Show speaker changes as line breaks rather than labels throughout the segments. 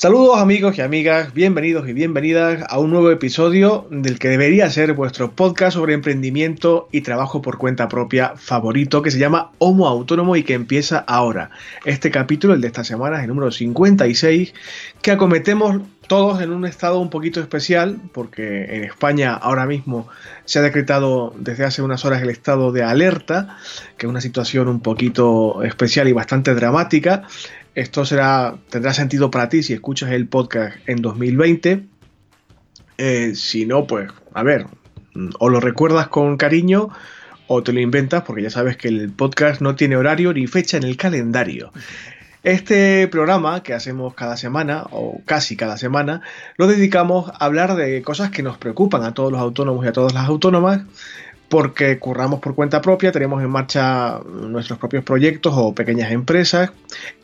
Saludos amigos y amigas, bienvenidos y bienvenidas a un nuevo episodio del que debería ser vuestro podcast sobre emprendimiento y trabajo por cuenta propia favorito que se llama Homo Autónomo y que empieza ahora. Este capítulo, el de esta semana, es el número 56, que acometemos todos en un estado un poquito especial, porque en España ahora mismo se ha decretado desde hace unas horas el estado de alerta, que es una situación un poquito especial y bastante dramática. Esto será, tendrá sentido para ti si escuchas el podcast en 2020. Eh, si no, pues, a ver, o lo recuerdas con cariño o te lo inventas porque ya sabes que el podcast no tiene horario ni fecha en el calendario. Este programa que hacemos cada semana, o casi cada semana, lo dedicamos a hablar de cosas que nos preocupan a todos los autónomos y a todas las autónomas, porque curramos por cuenta propia, tenemos en marcha nuestros propios proyectos o pequeñas empresas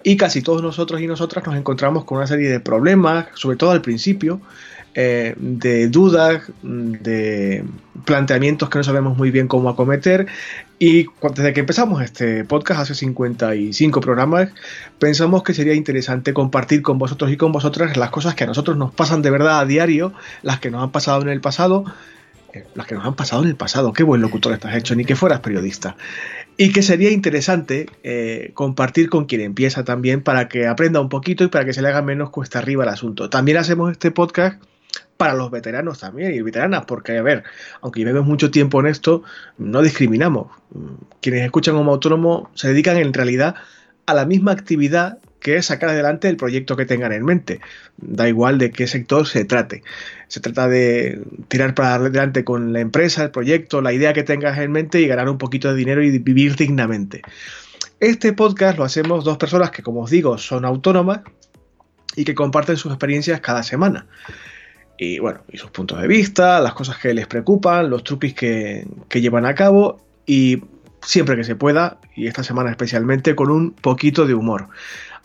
y casi todos nosotros y nosotras nos encontramos con una serie de problemas, sobre todo al principio, eh, de dudas, de planteamientos que no sabemos muy bien cómo acometer y desde que empezamos este podcast hace 55 programas, pensamos que sería interesante compartir con vosotros y con vosotras las cosas que a nosotros nos pasan de verdad a diario, las que nos han pasado en el pasado las que nos han pasado en el pasado. Qué buen locutor estás hecho, ni que fueras periodista. Y que sería interesante eh, compartir con quien empieza también para que aprenda un poquito y para que se le haga menos cuesta arriba el asunto. También hacemos este podcast para los veteranos también y veteranas, porque a ver, aunque llevemos mucho tiempo en esto, no discriminamos. Quienes escuchan como autónomo se dedican en realidad a la misma actividad que es sacar adelante el proyecto que tengan en mente. Da igual de qué sector se trate. Se trata de tirar para adelante con la empresa, el proyecto, la idea que tengas en mente y ganar un poquito de dinero y vivir dignamente. Este podcast lo hacemos dos personas que, como os digo, son autónomas y que comparten sus experiencias cada semana. Y bueno, y sus puntos de vista, las cosas que les preocupan, los truquis que, que llevan a cabo y siempre que se pueda, y esta semana especialmente, con un poquito de humor.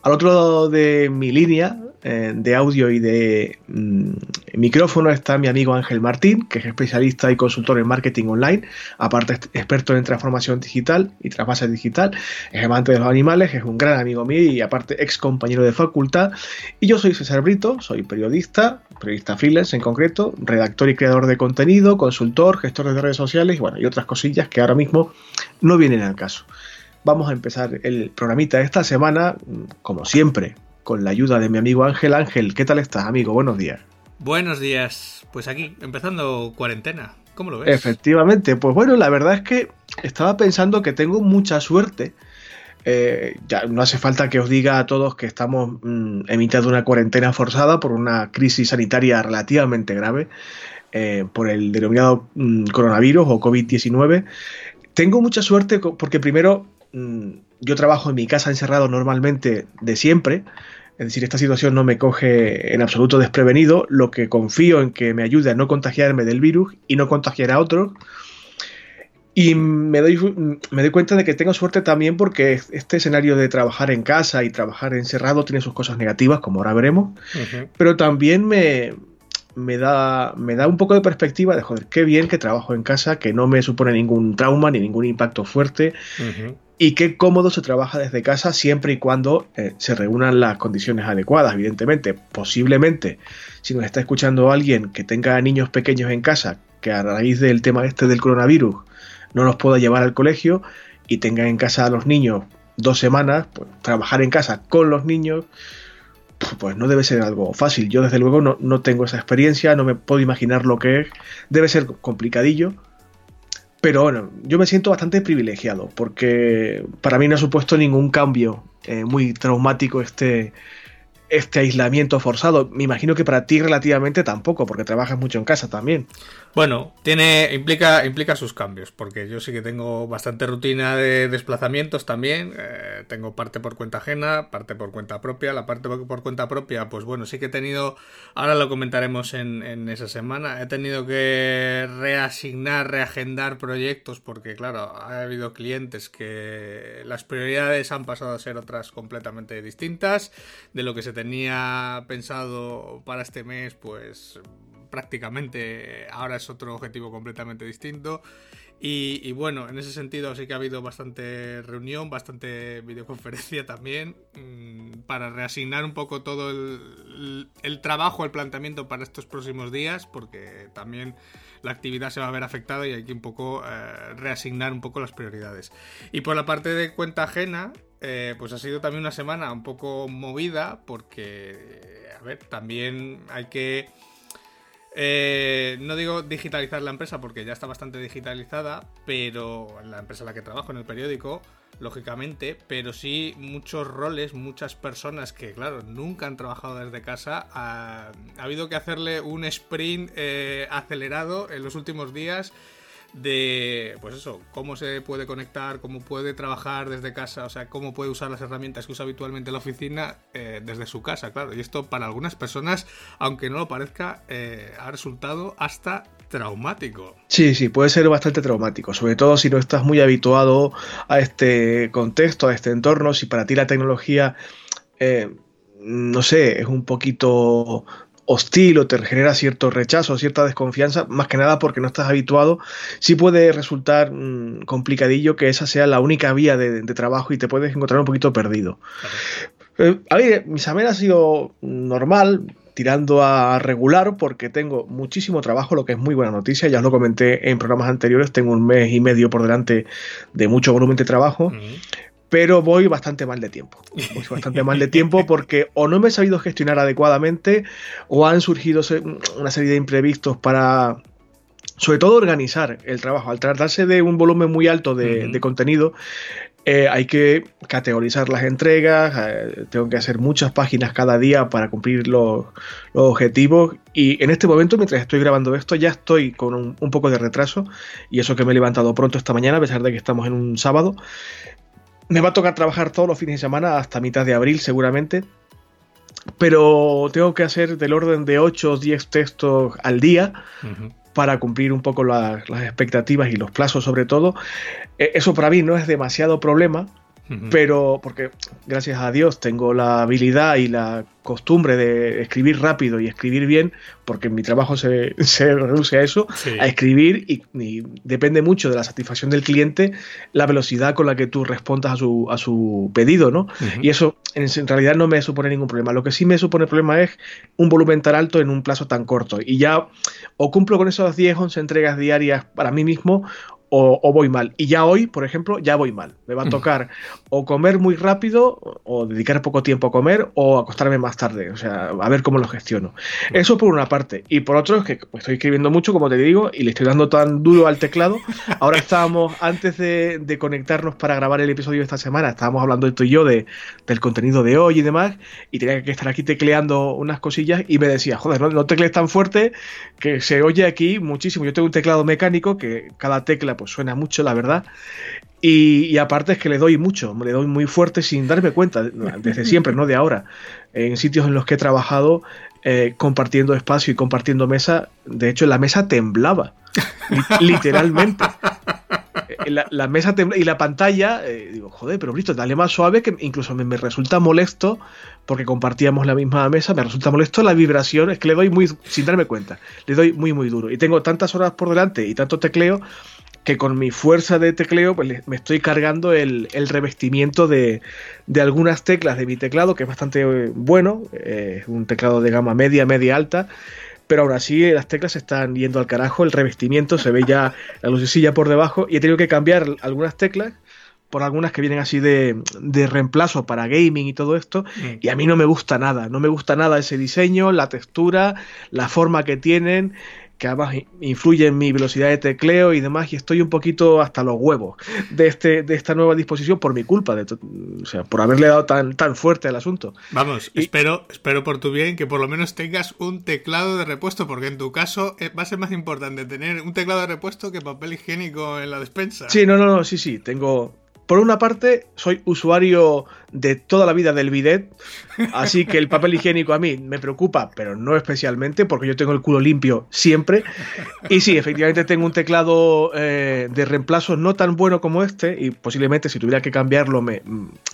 Al otro lado de mi línea eh, de audio y de mm, micrófono está mi amigo Ángel Martín, que es especialista y consultor en marketing online, aparte experto en transformación digital y trasvase digital, es amante de los animales, es un gran amigo mío y aparte ex compañero de facultad. Y yo soy César Brito, soy periodista, periodista freelance en concreto, redactor y creador de contenido, consultor, gestor de redes sociales y bueno, y otras cosillas que ahora mismo no vienen al caso. Vamos a empezar el programita de esta semana, como siempre, con la ayuda de mi amigo Ángel. Ángel, ¿qué tal estás, amigo? Buenos días.
Buenos días. Pues aquí, empezando cuarentena. ¿Cómo lo ves?
Efectivamente, pues bueno, la verdad es que estaba pensando que tengo mucha suerte. Eh, ya no hace falta que os diga a todos que estamos mm, en mitad de una cuarentena forzada por una crisis sanitaria relativamente grave, eh, por el denominado mm, coronavirus o COVID-19. Tengo mucha suerte porque primero Mm, yo trabajo en mi casa encerrado normalmente de siempre, es decir, esta situación no me coge en absoluto desprevenido, lo que confío en que me ayude a no contagiarme del virus y no contagiar a otros. Y me doy, me doy cuenta de que tengo suerte también porque este escenario de trabajar en casa y trabajar encerrado tiene sus cosas negativas, como ahora veremos, pero también me, me da, me da un poco de perspectiva de, joder, qué bien que trabajo en casa, que no me supone ningún trauma ni ningún impacto fuerte. Y qué cómodo se trabaja desde casa siempre y cuando eh, se reúnan las condiciones adecuadas, evidentemente. Posiblemente, si nos está escuchando alguien que tenga niños pequeños en casa, que a raíz del tema este del coronavirus no los pueda llevar al colegio y tenga en casa a los niños dos semanas, pues trabajar en casa con los niños pues no debe ser algo fácil. Yo desde luego no, tengo esa experiencia, no me puedo imaginar lo que es. Debe ser complicadillo. Pero bueno, yo me siento bastante privilegiado porque para mí no ha supuesto ningún cambio eh, muy traumático este, este aislamiento forzado. Me imagino que para ti relativamente tampoco, porque trabajas mucho en casa también.
Bueno, tiene implica implica sus cambios, porque yo sí que tengo bastante rutina de desplazamientos también. Eh, tengo parte por cuenta ajena, parte por cuenta propia. La parte por cuenta propia, pues bueno, sí que he tenido, ahora lo comentaremos en, en esa semana, he tenido que reasignar, reagendar proyectos porque claro, ha habido clientes que las prioridades han pasado a ser otras completamente distintas. De lo que se tenía pensado para este mes, pues prácticamente ahora es otro objetivo completamente distinto. Y, bueno, en ese sentido sí que ha habido bastante reunión, bastante videoconferencia también, mm, para reasignar un poco todo el, trabajo, el planteamiento para estos próximos días, porque también la actividad se va a ver afectada y hay que un poco eh, reasignar un poco las prioridades. Y por la parte de cuenta ajena, eh, pues ha sido también una semana un poco movida, porque, a ver, también hay que eh, no digo digitalizar la empresa porque ya está bastante digitalizada, pero la empresa en la que trabajo, en el periódico, lógicamente, pero sí muchos roles, muchas personas que, claro, nunca han trabajado desde casa, ha, habido que hacerle un sprint eh, acelerado en los últimos días de, pues eso, cómo se puede conectar, cómo puede trabajar desde casa, o sea, cómo puede usar las herramientas que usa habitualmente la oficina eh, desde su casa, claro. Y esto para algunas personas, aunque no lo parezca, eh, ha resultado hasta traumático.
Sí, sí, puede ser bastante traumático, sobre todo si no estás muy habituado a este contexto, a este entorno, si para ti la tecnología... Eh, no sé, es un poquito hostil o te genera cierto rechazo, cierta desconfianza, más que nada porque no estás habituado, sí puede resultar mm, complicadillo que esa sea la única vía de, trabajo y te puedes encontrar un poquito perdido. Eh, a ver, mi examen ha sido normal, tirando a regular porque tengo muchísimo trabajo, lo que es muy buena noticia, ya os lo comenté en programas anteriores, tengo un mes y medio por delante de mucho volumen de trabajo pero voy bastante mal de tiempo. Voy bastante mal de tiempo porque o no me he sabido gestionar adecuadamente o han surgido una serie de imprevistos para, sobre todo, organizar el trabajo. Al tratarse de un volumen muy alto de, contenido, eh, hay que categorizar las entregas, eh, tengo que hacer muchas páginas cada día para cumplir los, objetivos y en este momento, mientras estoy grabando esto, ya estoy con un, un, poco de retraso y eso que me he levantado pronto esta mañana, a pesar de que estamos en un sábado. Me va a tocar trabajar todos los fines de semana hasta mitad de abril seguramente. Pero tengo que hacer del orden de 8 o 10 textos al día para cumplir un poco las expectativas y los plazos sobre todo. E, eso para mí no es demasiado problema pero porque gracias a Dios tengo la habilidad y la costumbre de escribir rápido y escribir bien, porque mi trabajo se, reduce a eso, a escribir y, depende mucho de la satisfacción del cliente la velocidad con la que tú respondas a su, a su pedido, ¿no? Y eso en, realidad no me supone ningún problema. Lo que sí me supone problema es un volumen tan alto en un plazo tan corto. Y ya o cumplo con esas 10, 11 entregas diarias para mí mismo o, voy mal. Y ya hoy, por ejemplo, ya voy mal. Me va a tocar o comer muy rápido, o dedicar poco tiempo a comer, o acostarme más tarde. O sea, a ver cómo lo gestiono. Eso por una parte. Y por otro, es que estoy escribiendo mucho, como te digo, y le estoy dando tan duro al teclado. Ahora estábamos, antes de, conectarnos para grabar el episodio de esta semana, estábamos hablando tú y yo de, del contenido de hoy y demás, y tenía que estar aquí tecleando unas cosillas, y me decía, joder, no, no teclees tan fuerte que se oye aquí muchísimo. Yo tengo un teclado mecánico que cada tecla pues suena mucho, la verdad. Y, aparte es que le doy mucho, le doy muy fuerte sin darme cuenta, desde siempre, no de ahora. En sitios en los que he trabajado eh, compartiendo espacio y compartiendo mesa, de hecho la mesa temblaba, literalmente. Eh, la, mesa y la pantalla, eh, digo, joder, pero listo, dale más suave que incluso me, me, resulta molesto, porque compartíamos la misma mesa, me resulta molesto la vibración, es que le doy muy, sin darme cuenta, le doy muy, muy duro. Y tengo tantas horas por delante y tanto tecleo que con mi fuerza de tecleo pues, me estoy cargando el, revestimiento de, algunas teclas de mi teclado, que es bastante eh, bueno, eh, es un teclado de gama media, media alta, pero aún así las teclas están yendo al carajo, el revestimiento se ve ya la lucecilla por debajo y he tenido que cambiar algunas teclas por algunas que vienen así de, de, reemplazo para gaming y todo esto, mm. y a mí no me gusta nada, no me gusta nada ese diseño, la textura, la forma que tienen, que además influye en mi velocidad de tecleo y demás, y estoy un poquito hasta los huevos de, este, de esta nueva disposición por mi culpa, de o sea, por haberle dado tan, tan fuerte al asunto.
Vamos, espero, espero por tu bien que por lo menos tengas un teclado de repuesto, porque en tu caso eh, va a ser más importante tener un teclado de repuesto que papel higiénico en la despensa.
Sí, no, no, no, sí, sí, tengo, por una parte, soy usuario de toda la vida del bidet, así que el papel higiénico a mí me preocupa, pero no especialmente, porque yo tengo el culo limpio siempre. Y sí, efectivamente tengo un teclado eh, de reemplazo no tan bueno como este, y posiblemente si tuviera que cambiarlo me,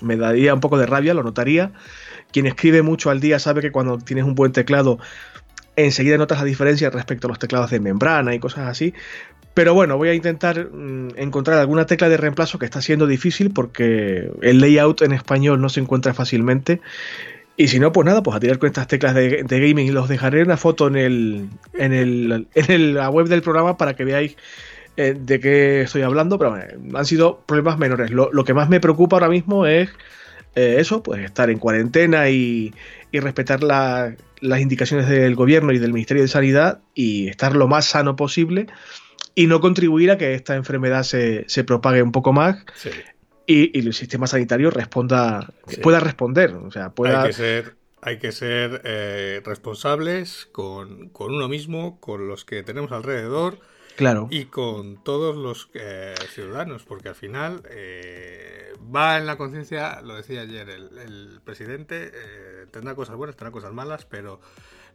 me daría un poco de rabia, lo notaría. Quien escribe mucho al día sabe que cuando tienes un buen teclado enseguida notas la diferencia respecto a los teclados de membrana y cosas así. Pero bueno, voy a intentar mm, encontrar alguna tecla de reemplazo que está siendo difícil porque el layout en español no se encuentra fácilmente. Y si no, pues nada, pues a tirar con estas teclas de, gaming y los dejaré una foto en, el, en, el, en la web del programa para que veáis eh, de qué estoy hablando. Pero bueno, han sido problemas menores. Lo, que más me preocupa ahora mismo es eh, eso, pues estar en cuarentena y, y respetar la, las indicaciones del gobierno y del Ministerio de Sanidad y estar lo más sano posible y no contribuir a que esta enfermedad se, propague un poco más y, el sistema sanitario responda pueda responder o sea pueda
hay que ser hay que ser eh, responsables con, con uno mismo con los que tenemos alrededor
Claro.
Y con todos los eh, ciudadanos, porque al final eh, va en la conciencia, lo decía ayer el, presidente, eh, tendrá cosas buenas, tendrá cosas malas, pero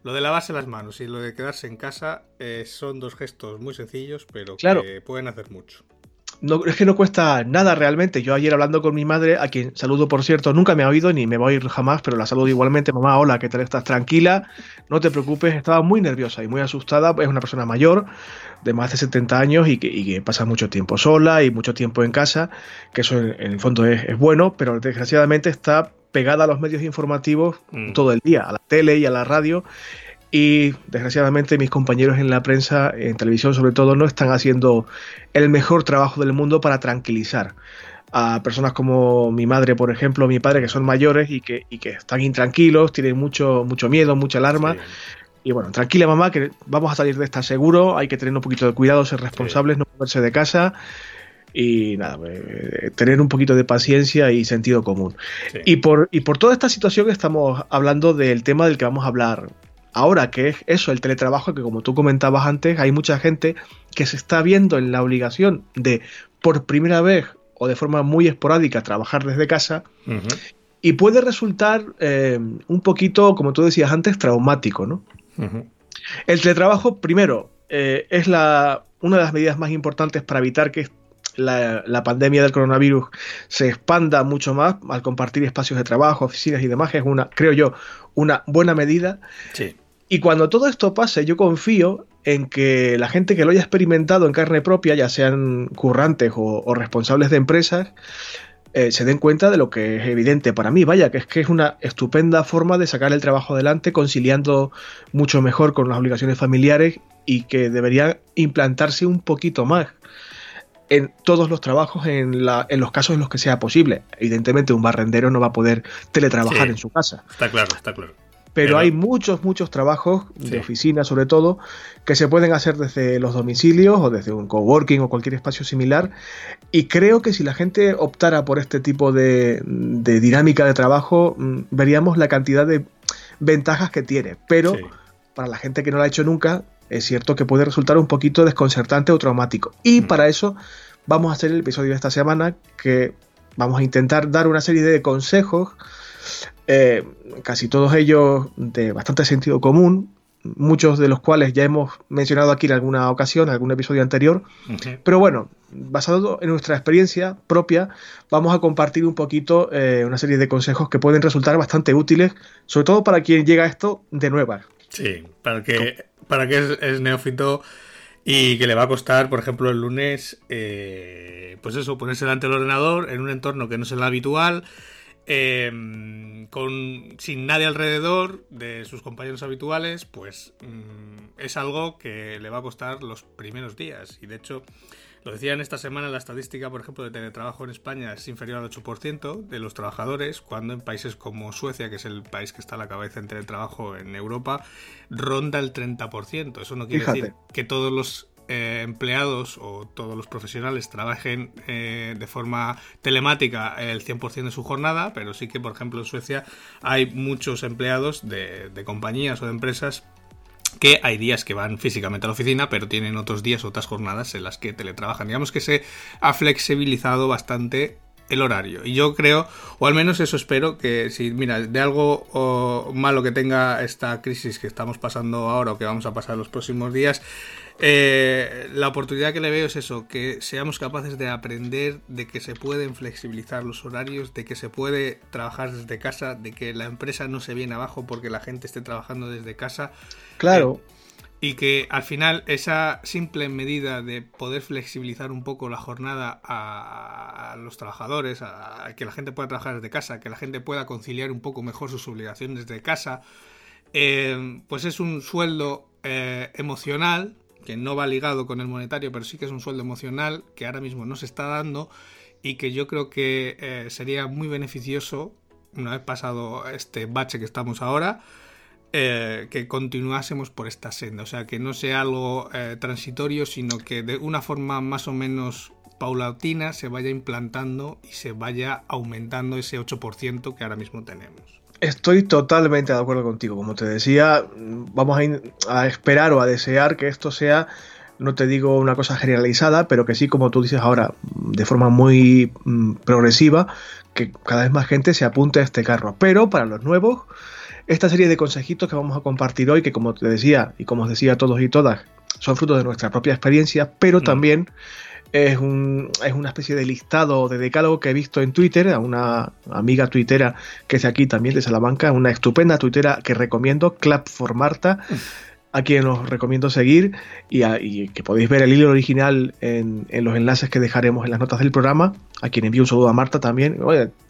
lo de lavarse las manos y lo de quedarse en casa son dos gestos muy sencillos, pero que pueden hacer mucho.
No, es que no cuesta nada realmente. Yo ayer hablando con mi madre, a quien saludo por cierto, nunca me ha oído ni me voy a ir jamás, pero la saludo igualmente. Mamá, hola, ¿qué tal estás? Tranquila, no te preocupes. Estaba muy nerviosa y muy asustada. Es una persona mayor, de más de 70 años y que, pasa mucho tiempo sola y mucho tiempo en casa, que eso en, el fondo es, bueno, pero desgraciadamente está pegada a los medios informativos mm. todo el día, a la tele y a la radio. Y desgraciadamente mis compañeros en la prensa, en televisión sobre todo, no están haciendo el mejor trabajo del mundo para tranquilizar a personas como mi madre, por ejemplo, mi padre, que son mayores y que, que están intranquilos, tienen mucho, mucho miedo, mucha alarma. Y bueno, tranquila mamá, que vamos a salir de esta seguro, hay que tener un poquito de cuidado, ser responsables, no moverse de casa y nada, eh, tener un poquito de paciencia y sentido común. Y, por, y por toda esta situación estamos hablando del tema del que vamos a hablar ahora, que es eso, el teletrabajo, que como tú comentabas antes, hay mucha gente que se está viendo en la obligación de por primera vez o de forma muy esporádica trabajar desde casa. Y puede resultar eh, un poquito, como tú decías antes, traumático, ¿no? El teletrabajo, primero, eh, es la, una de las medidas más importantes para evitar que la, pandemia del coronavirus se expanda mucho más al compartir espacios de trabajo, oficinas y demás. Es una, creo yo, una buena medida. Y cuando todo esto pase, yo confío en que la gente que lo haya experimentado en carne propia, ya sean currantes o responsables de empresas, eh, se den cuenta de lo que es evidente para mí, vaya, que es que es una estupenda forma de sacar el trabajo adelante, conciliando mucho mejor con las obligaciones familiares y que debería implantarse un poquito más en todos los trabajos, en, la, en los casos en los que sea posible. Evidentemente, un barrendero no va a poder teletrabajar en su casa.
Está claro, está claro.
Pero, hay muchos, muchos trabajos de oficina, sobre todo, que se pueden hacer desde los domicilios o desde un coworking o cualquier espacio similar. Y creo que si la gente optara por este tipo de, dinámica de trabajo, mm, veríamos la cantidad de ventajas que tiene. Pero para la gente que no lo ha hecho nunca, es cierto que puede resultar un poquito desconcertante o traumático. Y mm. para eso vamos a hacer el episodio de esta semana que vamos a intentar dar una serie de consejos eh, casi todos ellos de bastante sentido común, muchos de los cuales ya hemos mencionado aquí en alguna ocasión, en algún episodio anterior. Pero bueno, basado en nuestra experiencia propia, vamos a compartir un poquito eh, una serie de consejos que pueden resultar bastante útiles, sobre todo para quien llega a esto de nuevas.
Sí, para que, para que es, neófito y que le va a costar, por ejemplo, el lunes, eh, pues eso, ponerse delante del ordenador en un entorno que no es el habitual Em, con, sin nadie alrededor de sus compañeros habituales, pues mm, es algo que le va a costar los primeros días. Y de hecho, lo decía en esta semana, la estadística, por ejemplo, de teletrabajo en España es inferior al 8% de los trabajadores, cuando en países como Suecia, que es el país que está a la cabeza en teletrabajo en Europa, ronda el 30%. Eso no quiere decir que todos los eh, empleados o todos los profesionales trabajen eh, de forma telemática el 100% de su jornada, pero sí que, por ejemplo, en Suecia hay muchos empleados de, compañías o de empresas que hay días que van físicamente a la oficina, pero tienen otros días, otras jornadas en las que teletrabajan. Digamos que se ha flexibilizado bastante el horario. Y yo creo, o al menos eso espero, que si, mira, de algo malo que tenga esta crisis que estamos pasando ahora o que vamos a pasar los próximos días, eh, la oportunidad que le veo es eso, que seamos capaces de aprender de que se pueden flexibilizar los horarios, de que se puede trabajar desde casa, de que la empresa no se viene abajo porque la gente esté trabajando desde casa.
Claro.
Eh, y que al final esa simple medida de poder flexibilizar un poco la jornada a, los trabajadores, a, que la gente pueda trabajar desde casa, que la gente pueda conciliar un poco mejor sus obligaciones desde casa, eh, pues es un sueldo eh, emocional que no va ligado con el monetario, pero sí que es un sueldo emocional que ahora mismo no se está dando y que yo creo que eh, sería muy beneficioso una vez pasado este bache que estamos ahora eh, que continuásemos por esta senda. O sea, que no sea algo eh, transitorio, sino que de una forma más o menos paulatina se vaya implantando y se vaya aumentando ese 8% que ahora mismo tenemos.
Estoy totalmente de acuerdo contigo. Como te decía, vamos a, a, esperar o a desear que esto sea, no te digo una cosa generalizada, pero que sí, como tú dices ahora, de forma muy mm, progresiva, que cada vez más gente se apunte a este carro. Pero para los nuevos, esta serie de consejitos que vamos a compartir hoy, que como te decía y como os decía a todos y todas, son frutos de nuestra propia experiencia, pero mm. también es, un, es una especie de listado de decálogo que he visto en Twitter, a una amiga tuitera que es de aquí también, de Salamanca, una estupenda tuitera que recomiendo, Clap for Marta. Mm a quien os recomiendo seguir y, que podéis ver el hilo original en, los enlaces que dejaremos en las notas del programa, a quien envío un saludo a Marta también.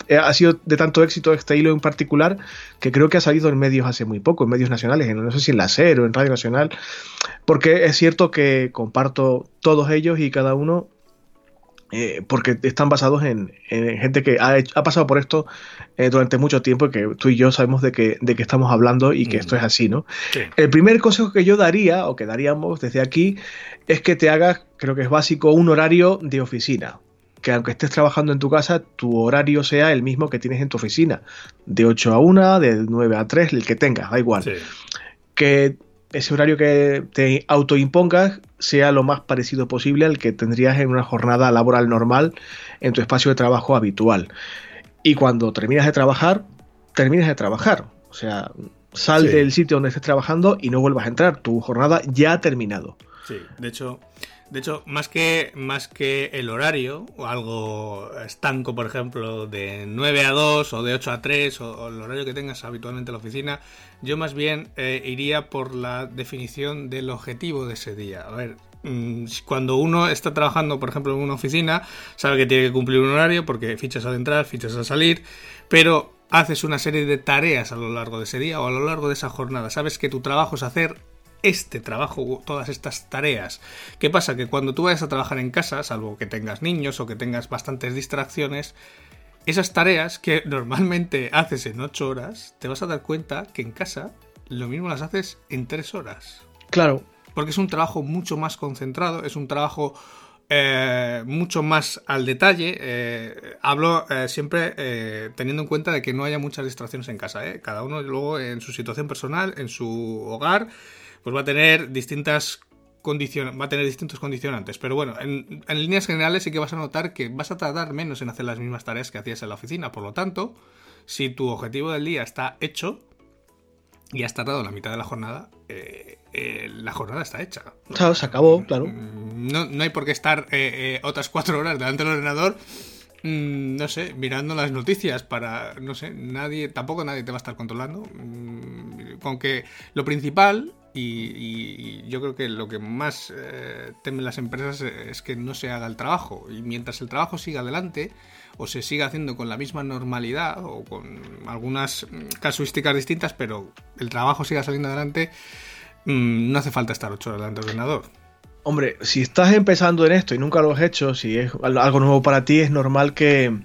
Eh, ha sido de tanto éxito este hilo en particular que creo que ha salido en medios hace muy poco, en medios nacionales, no sé si en la SER o en Radio Nacional, porque es cierto que comparto todos ellos y cada uno eh, porque están basados en, gente que ha, pasado por esto eh, durante mucho tiempo y que tú y yo sabemos de que estamos hablando y que esto es así, ¿no? El primer consejo que yo daría, o que daríamos desde aquí, es que te hagas, creo que es básico, un horario de oficina. Que aunque estés trabajando en tu casa, tu horario sea el mismo que tienes en tu oficina. De 8 a 1, de 9 a 3, el que tengas, da igual. Que ese horario que te autoimpongas sea lo más parecido posible al que tendrías en una jornada laboral normal en tu espacio de trabajo habitual. Y cuando terminas de trabajar, terminas de trabajar. O sea, sal del sitio donde estés trabajando y no vuelvas a entrar. Tu jornada ya ha terminado.
Sí, de hecho, de hecho, más que, más que el horario, o algo estanco, por ejemplo, de 9 a 2 o de 8 a 3, o, el horario que tengas habitualmente en la oficina, yo más bien eh, iría por la definición del objetivo de ese día. A ver, mm, cuando uno está trabajando, por ejemplo, en una oficina, sabe que tiene que cumplir un horario porque fichas al entrar, fichas al salir, pero haces una serie de tareas a lo largo de ese día o a lo largo de esa jornada. Sabes que tu trabajo es hacer este trabajo, todas estas tareas. ¿Qué pasa? Que cuando tú vayas a trabajar en casa, salvo que tengas niños o que tengas bastantes distracciones, esas tareas que normalmente haces en 8 horas, te vas a dar cuenta que en casa lo mismo las haces en 3 horas.
Claro.
Porque es un trabajo mucho más concentrado, es un trabajo eh, mucho más al detalle. Eh, hablo eh, siempre teniendo en cuenta de que no haya muchas distracciones en casa. Cada uno luego en su situación personal, en su hogar, pues va a tener distintas condiciones, va a tener distintos condicionantes. Pero bueno, en, líneas generales sí que vas a notar que vas a tardar menos en hacer las mismas tareas que hacías en la oficina. Por lo tanto, si tu objetivo del día está hecho y has tardado la mitad de la jornada, eh, eh, la jornada está hecha.
Claro, se acabó, claro.
Mm, no, no hay por qué estar eh, otras cuatro horas delante del ordenador mm, no sé, mirando las noticias para, no sé, nadie, tampoco nadie te va a estar controlando. Mm, con que lo principal y, yo creo que lo que más eh, temen las empresas es que no se haga el trabajo. Y mientras el trabajo siga adelante, o se siga haciendo con la misma normalidad, o con algunas casuísticas distintas, pero el trabajo siga saliendo adelante, mm, no hace falta estar ocho horas delante del ordenador.
Hombre, si estás empezando en esto y nunca lo has hecho, si es algo nuevo para ti, es normal que,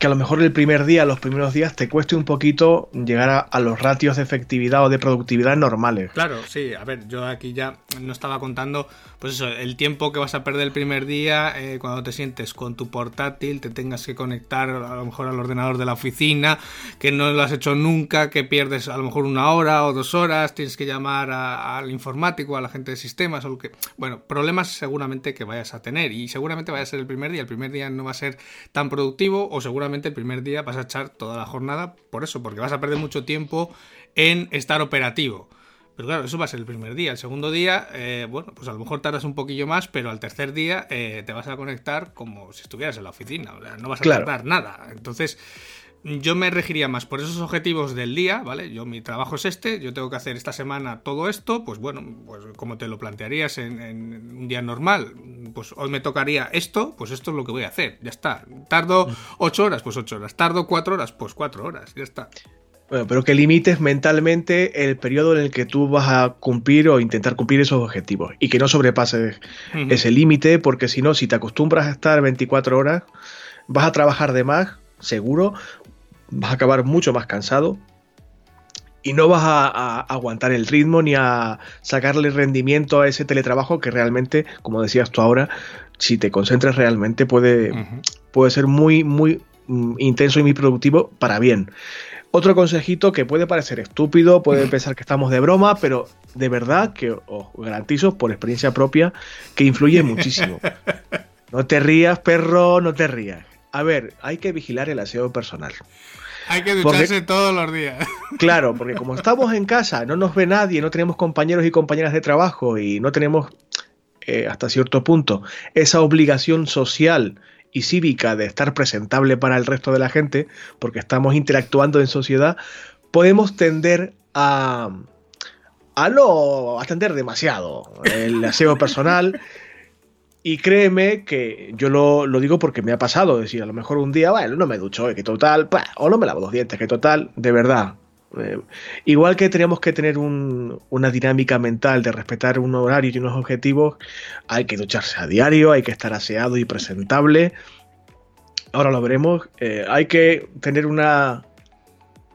que a lo mejor el primer día, los primeros días, te cueste un poquito llegar a, los ratios de efectividad o de productividad normales.
Claro, sí, a ver, yo aquí ya no estaba contando, pues eso, el tiempo que vas a perder el primer día eh, cuando te sientes con tu portátil, te tengas que conectar a lo mejor al ordenador de la oficina, que no lo has hecho nunca, que pierdes a lo mejor una hora o dos horas, tienes que llamar al informático, a la gente de sistemas, o lo que. Bueno, problemas seguramente que vayas a tener y seguramente vaya a ser el primer día. El primer día no va a ser tan productivo o seguramente el primer día vas a echar toda la jornada por eso, porque vas a perder mucho tiempo en estar operativo. Pero claro, eso va a ser el primer día. El segundo día, eh, bueno, pues a lo mejor tardas un poquillo más, pero al tercer día eh, te vas a conectar como si estuvieras en la oficina. no vas a tardar nada. Entonces, yo me regiría más por esos objetivos del día, ¿vale? Yo mi trabajo es este, yo tengo que hacer esta semana todo esto, pues bueno, pues como te lo plantearías en, un día normal, pues hoy me tocaría esto, pues esto es lo que voy a hacer, ya está. Tardo ocho horas, pues ocho horas. Tardo cuatro horas, pues cuatro horas, ya está.
Bueno, pero que limites mentalmente el periodo en el que tú vas a cumplir o intentar cumplir esos objetivos y que no sobrepases ese límite, porque si no, si te acostumbras a estar 24 horas, vas a trabajar de más, seguro, vas a acabar mucho más cansado y no vas a, aguantar el ritmo ni a sacarle rendimiento a ese teletrabajo que realmente, como decías tú ahora, si te concentras realmente puede, puede ser muy, muy mm, intenso y muy productivo para bien. Otro consejito que puede parecer estúpido, puede pensar que estamos de broma, pero de verdad que os garantizo por experiencia propia que influye muchísimo. No te rías, perro, no te rías. A ver, hay que vigilar el aseo personal.
Hay que ducharse todos los días.
Claro, porque como estamos en casa, no nos ve nadie, no tenemos compañeros y compañeras de trabajo y no tenemos, eh, hasta cierto punto, esa obligación social y cívica de estar presentable para el resto de la gente, porque estamos interactuando en sociedad, podemos tender a, a no atender demasiado el aseo personal y créeme que yo lo, digo porque me ha pasado, es decir, a lo mejor un día, bueno, no me ducho, que total, o no me lavo los dientes, que total, de verdad. Eh, igual que tenemos que tener una dinámica mental de respetar un horario y unos objetivos, hay que ducharse a diario, hay que estar aseado y presentable. Ahora lo veremos, eh, hay que tener una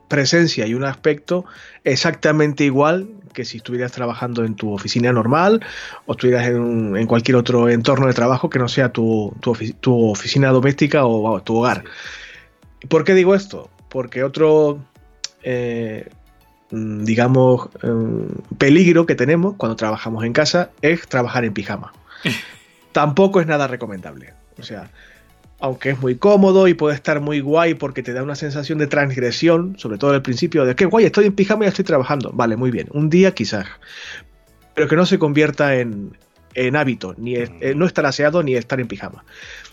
presencia y un aspecto exactamente igual que si estuvieras trabajando en tu oficina normal o estuvieras en, cualquier otro entorno de trabajo que no sea tu, oficina doméstica o, tu hogar. ¿Por qué digo esto? Porque otro, eh, mm, digamos, em, peligro que tenemos cuando trabajamos en casa es trabajar en pijama. Tampoco es nada recomendable. O sea, aunque es muy cómodo y puede estar muy guay porque te da una sensación de transgresión, sobre todo al principio, de que guay, estoy en pijama y estoy trabajando. Vale, muy bien, un día quizás, pero que no se convierta en, hábito, ni eh, no estar aseado ni estar en pijama.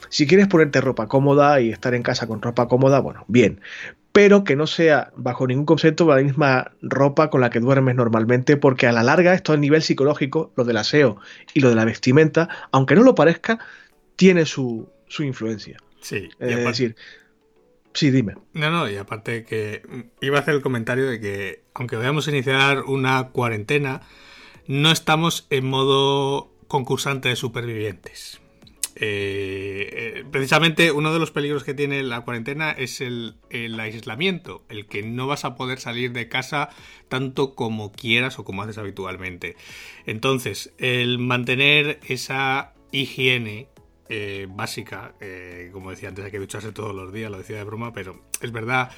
Si quieres ponerte ropa cómoda y estar en casa con ropa cómoda, bueno, bien, pero que no sea bajo ningún concepto la misma ropa con la que duermes normalmente, porque a la larga esto a nivel psicológico, lo del aseo y lo de la vestimenta, aunque no lo parezca, tiene su, su influencia.
Sí,
es decir, sí, dime.
No, no, y aparte que iba a hacer el comentario de que aunque vayamos a iniciar una cuarentena, no estamos en modo concursante de supervivientes. Eh, eh, precisamente uno de los peligros que tiene la cuarentena es el, el, aislamiento, el que no vas a poder salir de casa tanto como quieras o como haces habitualmente. Entonces, el mantener esa higiene eh, básica. Eh, como decía antes, hay que ducharse todos los días, lo decía de broma, pero es verdad.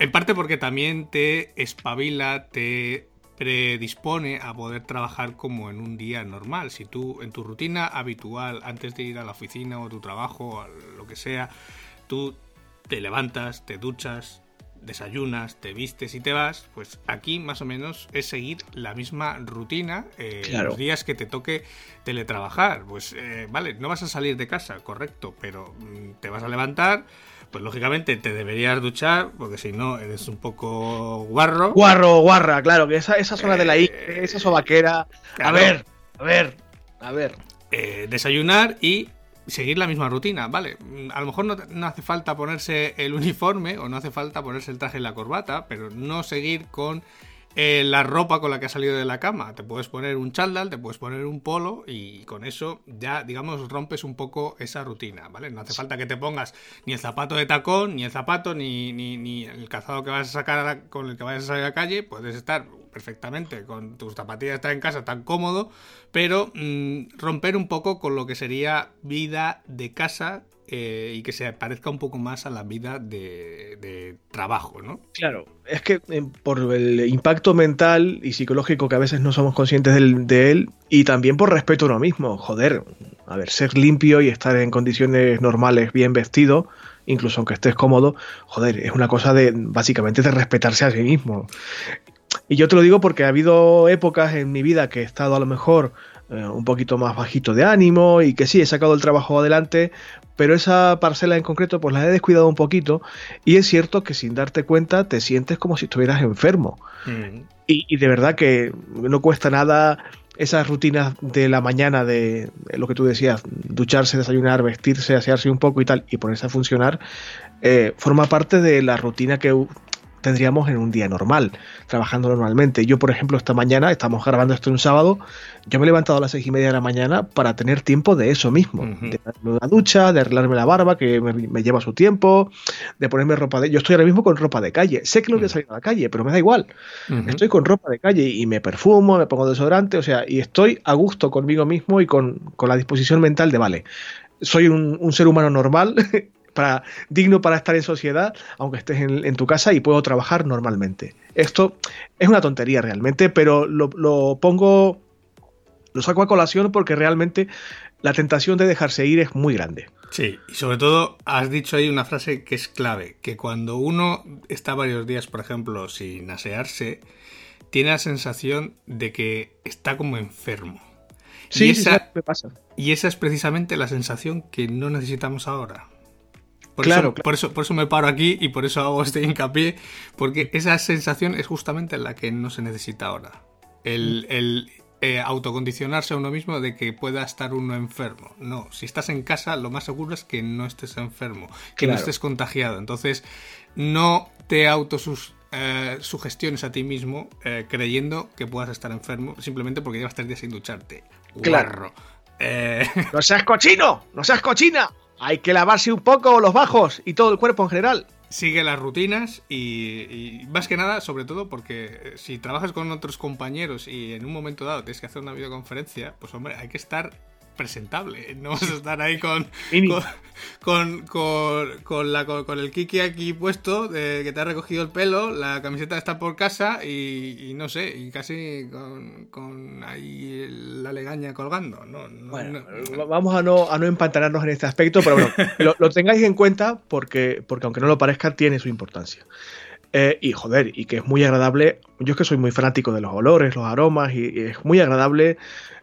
En parte porque también te espabila, te predispone a poder trabajar como en un día normal. Si tú en tu rutina habitual, antes de ir a la oficina o a tu trabajo, o lo que sea, tú te levantas, te duchas, desayunas, te vistes y te vas, pues aquí más o menos es seguir la misma rutina eh, los días que te toque teletrabajar. Pues eh, vale, no vas a salir de casa, correcto, pero mm, te vas a levantar, pues lógicamente te deberías duchar, porque si no eres un poco guarro.
Guarro, guarra, claro, que esa, esa zona de la I, eh, esa sobaquera. A ver, a ver, a ver.
desayunar y seguir la misma rutina, ¿vale? A lo mejor no, hace falta ponerse el uniforme o no hace falta ponerse el traje y la corbata, pero no seguir con eh, la ropa con la que has salido de la cama. Te puedes poner un chandal, te puedes poner un polo y con eso ya, digamos, rompes un poco esa rutina, ¿vale? No hace falta que te pongas ni el zapato de tacón, ni el zapato, ni, ni, ni el calzado que vas a sacar con el que vayas a salir a la calle. Puedes estar perfectamente con tus zapatillas, estar en casa tan cómodo, pero mm, romper un poco con lo que sería vida de casa eh, y que se parezca un poco más a la vida de, trabajo, ¿no?
Claro, es que eh, por el impacto mental y psicológico que a veces no somos conscientes de él y también por respeto a uno mismo, joder, a ver, ser limpio y estar en condiciones normales, bien vestido, incluso aunque estés cómodo, joder, es una cosa de básicamente de respetarse a sí mismo. Y yo te lo digo porque ha habido épocas en mi vida que he estado a lo mejor eh, un poquito más bajito de ánimo y que sí, he sacado el trabajo adelante, pero esa parcela en concreto pues la he descuidado un poquito y es cierto que sin darte cuenta te sientes como si estuvieras enfermo. Mm. Y, de verdad que no cuesta nada esas rutinas de la mañana de lo que tú decías, ducharse, desayunar, vestirse, asearse un poco y tal, y ponerse a funcionar, eh, forma parte de la rutina que tendríamos en un día normal, trabajando normalmente. Yo, por ejemplo, esta mañana, estamos grabando esto un sábado, yo me he levantado a las seis y media de la mañana para tener tiempo de eso mismo, de darme una ducha, de arreglarme la barba, que me, lleva su tiempo, de ponerme ropa de... Yo estoy ahora mismo con ropa de calle, sé que no voy a salir a la calle, pero me da igual. Estoy con ropa de calle y me perfumo, me pongo desodorante, o sea, y estoy a gusto conmigo mismo y con, la disposición mental de, vale, soy un, un ser humano normal para, digno para estar en sociedad, aunque estés en, tu casa y puedo trabajar normalmente. Esto es una tontería realmente, pero lo, lo pongo, lo saco a colación porque realmente la tentación de dejarse ir es muy grande.
Sí, y sobre todo has dicho ahí una frase que es clave, que cuando uno está varios días, por ejemplo, sin asearse, tiene la sensación de que está como enfermo.
Sí, esa, me pasa.
Y esa es precisamente la sensación que no necesitamos ahora. Por claro, eso, Por, eso, por eso me paro aquí y por eso hago este hincapié, porque esa sensación es justamente la que no se necesita ahora. El, el eh, autocondicionarse a uno mismo de que pueda estar uno enfermo. No, si estás en casa, lo más seguro es que no estés enfermo, que no estés contagiado. Entonces, no te autosus eh, sugestiones a ti mismo eh, creyendo que puedas estar enfermo simplemente porque llevas tres días sin ducharte.
Claro. ¡No seas cochino! ¡No seas cochina! Hay que lavarse un poco los bajos y todo el cuerpo en general.
Sigue las rutinas y, más que nada, sobre todo porque si trabajas con otros compañeros y en un momento dado tienes que hacer una videoconferencia, pues hombre, hay que estar presentable. No vas a estar ahí con con, con, la, con, el kiki aquí puesto, de, que te ha recogido el pelo, la camiseta está por casa y, no sé, y casi con, ahí la legaña colgando.
bueno, vamos a no, a no empantanarnos en este aspecto, pero bueno, lo, tengáis en cuenta porque, porque aunque no lo parezca, tiene su importancia. Eh, y joder, y que es muy agradable. Yo es que soy muy fanático de los olores, los aromas, y es muy agradable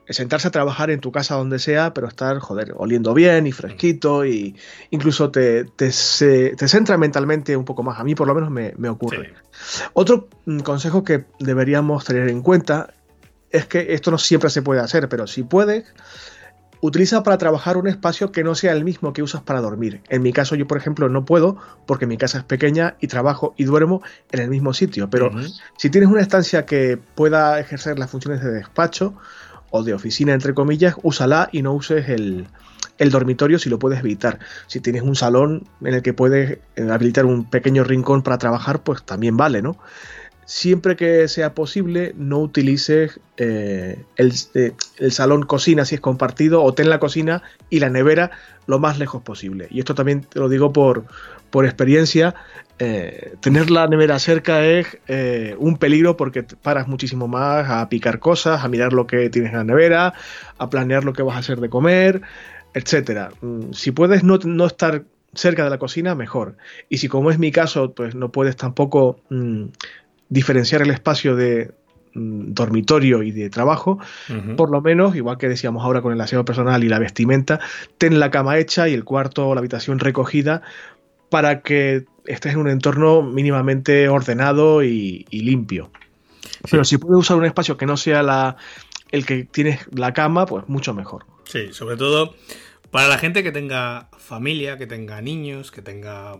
sentarse a trabajar en tu casa donde sea, pero estar, joder, oliendo bien y fresquito y incluso te, te, centra mentalmente un poco más. A mí por lo menos me, ocurre. Otro mm, consejo que deberíamos tener en cuenta es que esto no siempre se puede hacer, pero si puedes, utiliza para trabajar un espacio que no sea el mismo que usas para dormir. En mi caso yo, por ejemplo, no puedo porque mi casa es pequeña y trabajo y duermo en el mismo sitio, pero si tienes una estancia que pueda ejercer las funciones de despacho, o de oficina, entre comillas, úsala y no uses el, dormitorio si lo puedes evitar. Si tienes un salón en el que puedes eh, habilitar un pequeño rincón para trabajar, pues también vale, ¿no? Siempre que sea posible, no utilices eh, el, eh, el, salón cocina si es compartido o ten la cocina y la nevera lo más lejos posible. Y esto también te lo digo por, por experiencia, eh, tener la nevera cerca es eh, un peligro porque paras muchísimo más a picar cosas, a mirar lo que tienes en la nevera, a planear lo que vas a hacer de comer, etcétera. Mm, si puedes no, estar cerca de la cocina, mejor. Y si como es mi caso, pues no puedes tampoco mm, diferenciar el espacio de mm, dormitorio y de trabajo, por lo menos, igual que decíamos ahora con el aseo personal y la vestimenta, ten la cama hecha y el cuarto o la habitación recogida para que estés en un entorno mínimamente ordenado y, limpio. Pero si puedes usar un espacio que no sea la, el que tienes la cama, pues mucho mejor.
Sí, sobre todo para la gente que tenga familia, que tenga niños, que tenga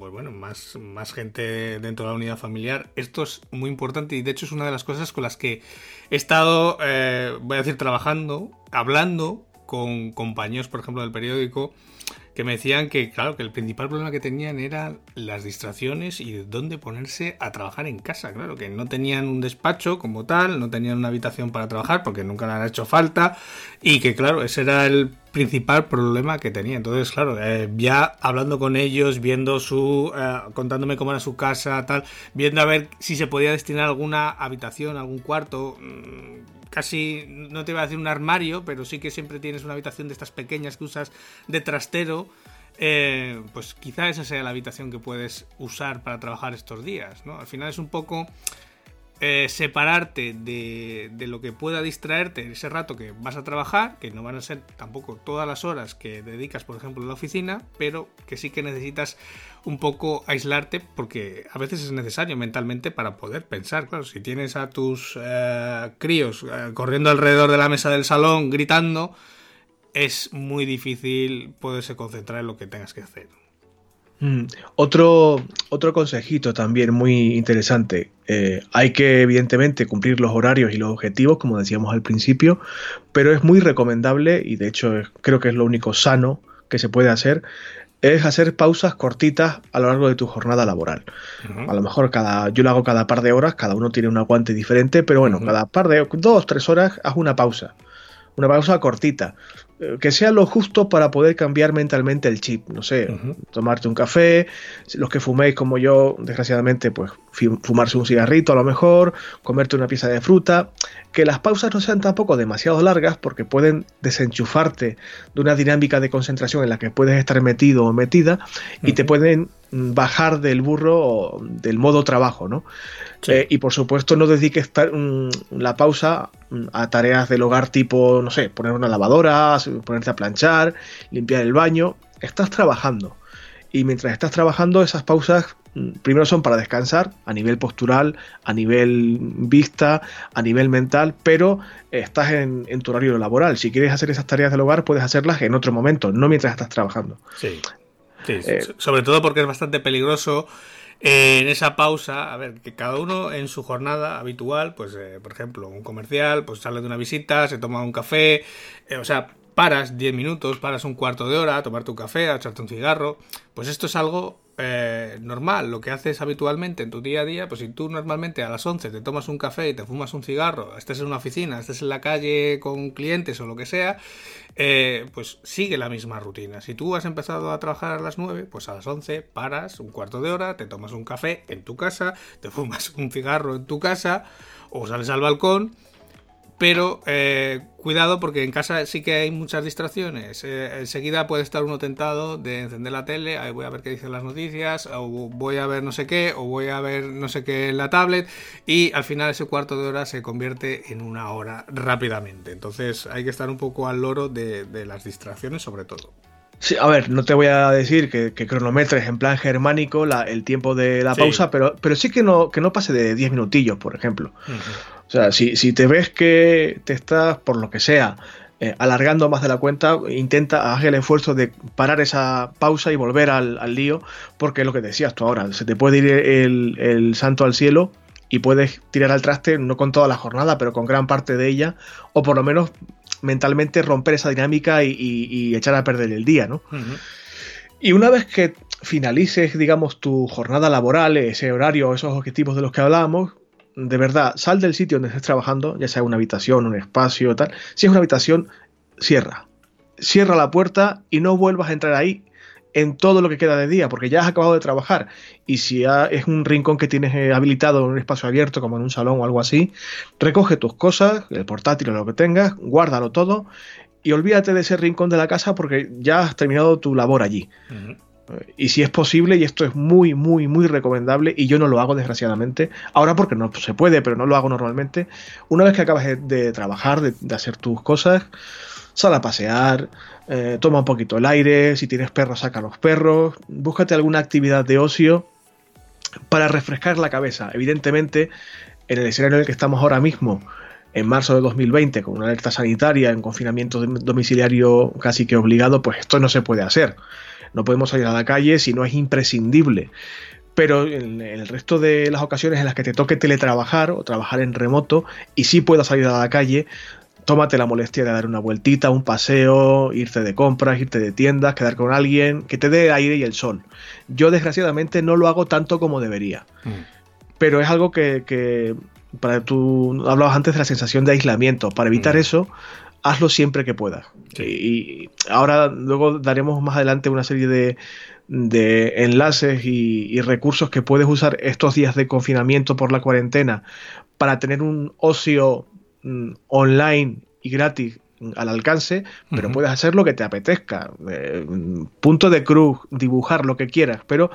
pues bueno, más, más gente dentro de la unidad familiar. Esto es muy importante y de hecho es una de las cosas con las que he estado, eh, voy a decir, trabajando, hablando con compañeros, por ejemplo, del periódico, que me decían que, claro, que el principal problema que tenían eran las distracciones y dónde ponerse a trabajar en casa. Claro, que no tenían un despacho como tal, no tenían una habitación para trabajar porque nunca le han hecho falta y que, claro, ese era el principal problema que tenía. Entonces, claro, eh, ya hablando con ellos, viendo su, eh, contándome cómo era su casa, tal, viendo a ver si se podía destinar alguna habitación, algún cuarto, mmm, casi, no te iba a decir un armario, pero sí que siempre tienes una habitación de estas pequeñas que usas de trastero. Eh, pues quizá esa sea la habitación que puedes usar para trabajar estos días, ¿no? Al final es un poco eh, separarte de, lo que pueda distraerte en ese rato que vas a trabajar, que no van a ser tampoco todas las horas que dedicas, por ejemplo, en la oficina, pero que sí que necesitas un poco aislarte porque a veces es necesario mentalmente para poder pensar. Claro, si tienes a tus eh, críos eh, corriendo alrededor de la mesa del salón gritando, es muy difícil poderse concentrar en lo que tengas que hacer.
Mm, otro, otro consejito también muy interesante. Eh, hay que evidentemente cumplir los horarios y los objetivos, como decíamos al principio, pero es muy recomendable y de hecho creo que es lo único sano que se puede hacer, es hacer pausas cortitas a lo largo de tu jornada laboral. A lo mejor cada, yo lo hago cada par de horas, cada uno tiene un aguante diferente, pero bueno, cada par de dos, tres horas haz una pausa. Una pausa cortita. Eh, que sea lo justo para poder cambiar mentalmente el chip. No sé, tomarte un café, los que fuméis como yo, desgraciadamente, pues fumarse un cigarrito a lo mejor, comerte una pieza de fruta. Que las pausas no sean tampoco demasiado largas porque pueden desenchufarte de una dinámica de concentración en la que puedes estar metido o metida y te pueden bajar del burro del modo trabajo, ¿no? Eh, y por supuesto no dediques mm, la pausa mm, a tareas del hogar tipo, no sé, poner una lavadora, ponerte a planchar, limpiar el baño. Estás trabajando. Y mientras estás trabajando, esas pausas mm, primero son para descansar a nivel postural, a nivel vista, a nivel mental, pero estás en, tu horario laboral. Si quieres hacer esas tareas del hogar, puedes hacerlas en otro momento, no mientras estás trabajando.
Sí. Eh, sobre todo porque es bastante peligroso. Eh, en esa pausa, a ver, que cada uno en su jornada habitual, pues eh, por ejemplo, un comercial, pues sale de una visita, se toma un café, o sea, paras 10 minutos, paras un cuarto de hora a tomarte un café, a echarte un cigarro, pues esto es algo eh, normal, lo que haces habitualmente en tu día a día, pues si tú normalmente a las 11 te tomas un café y te fumas un cigarro, estés en una oficina, estés en la calle con clientes o lo que sea, eh, pues sigue la misma rutina. Si tú has empezado a trabajar a las 9, pues a las 11 paras un cuarto de hora, te tomas un café en tu casa, te fumas un cigarro en tu casa o sales al balcón pero eh, cuidado porque en casa sí que hay muchas distracciones. Eh, enseguida puede estar uno tentado de encender la tele, ahí voy a ver qué dicen las noticias, o voy a ver no sé qué, o voy a ver no sé qué en la tablet, y al final ese cuarto de hora se convierte en una hora rápidamente. Entonces hay que estar un poco al loro de, las distracciones sobre todo.
Sí, a ver, no te voy a decir que, que cronometres en plan germánico el tiempo de la pausa, pero, pero sí que no, que no pase de 10 minutillos, por ejemplo. O sea, si, si te ves que te estás, por lo que sea, eh, alargando más de la cuenta, intenta, haz el esfuerzo de parar esa pausa y volver al, lío, porque es lo que decías tú ahora, se te puede ir el, santo al cielo y puedes tirar al traste, no con toda la jornada, pero con gran parte de ella, o por lo menos mentalmente romper esa dinámica y, echar a perder el día, ¿no? Y una vez que finalices, digamos, tu jornada laboral, ese horario, esos objetivos de los que hablábamos, de verdad, sal del sitio donde estés trabajando, ya sea una habitación, un espacio, tal. Si es una habitación, cierra. Cierra la puerta y no vuelvas a entrar ahí en todo lo que queda de día, porque ya has acabado de trabajar. Y si es un rincón que tienes eh, habilitado en un espacio abierto, como en un salón o algo así, recoge tus cosas, el portátil o lo que tengas, guárdalo todo y olvídate de ese rincón de la casa porque ya has terminado tu labor allí. Y si es posible, y esto es muy, muy, muy recomendable, y yo no lo hago desgraciadamente, ahora porque no se puede, pero no lo hago normalmente, una vez que acabas de, trabajar, de, hacer tus cosas, sal a pasear, eh, toma un poquito el aire, si tienes perros, saca los perros, búscate alguna actividad de ocio para refrescar la cabeza. Evidentemente, en el escenario en el que estamos ahora mismo, en marzo de 2020, con una alerta sanitaria, en confinamiento domiciliario casi que obligado, pues esto no se puede hacer no podemos salir a la calle si no es imprescindible. Pero en el resto de las ocasiones en las que te toque teletrabajar o trabajar en remoto y sí puedas salir a la calle, tómate la molestia de dar una vueltita, un paseo, irte de compras, irte de tiendas, quedar con alguien, que te dé aire y el sol. Yo desgraciadamente no lo hago tanto como debería. Mm. Pero es algo que, para tú hablabas antes de la sensación de aislamiento. Para evitar mm. eso, hazlo siempre que puedas. Y, ahora luego daremos más adelante una serie de, enlaces y, y, recursos que puedes usar estos días de confinamiento por la cuarentena para tener un ocio online y gratis al alcance, pero puedes hacer lo que te apetezca. Eh, punto de cruz, dibujar lo que quieras, pero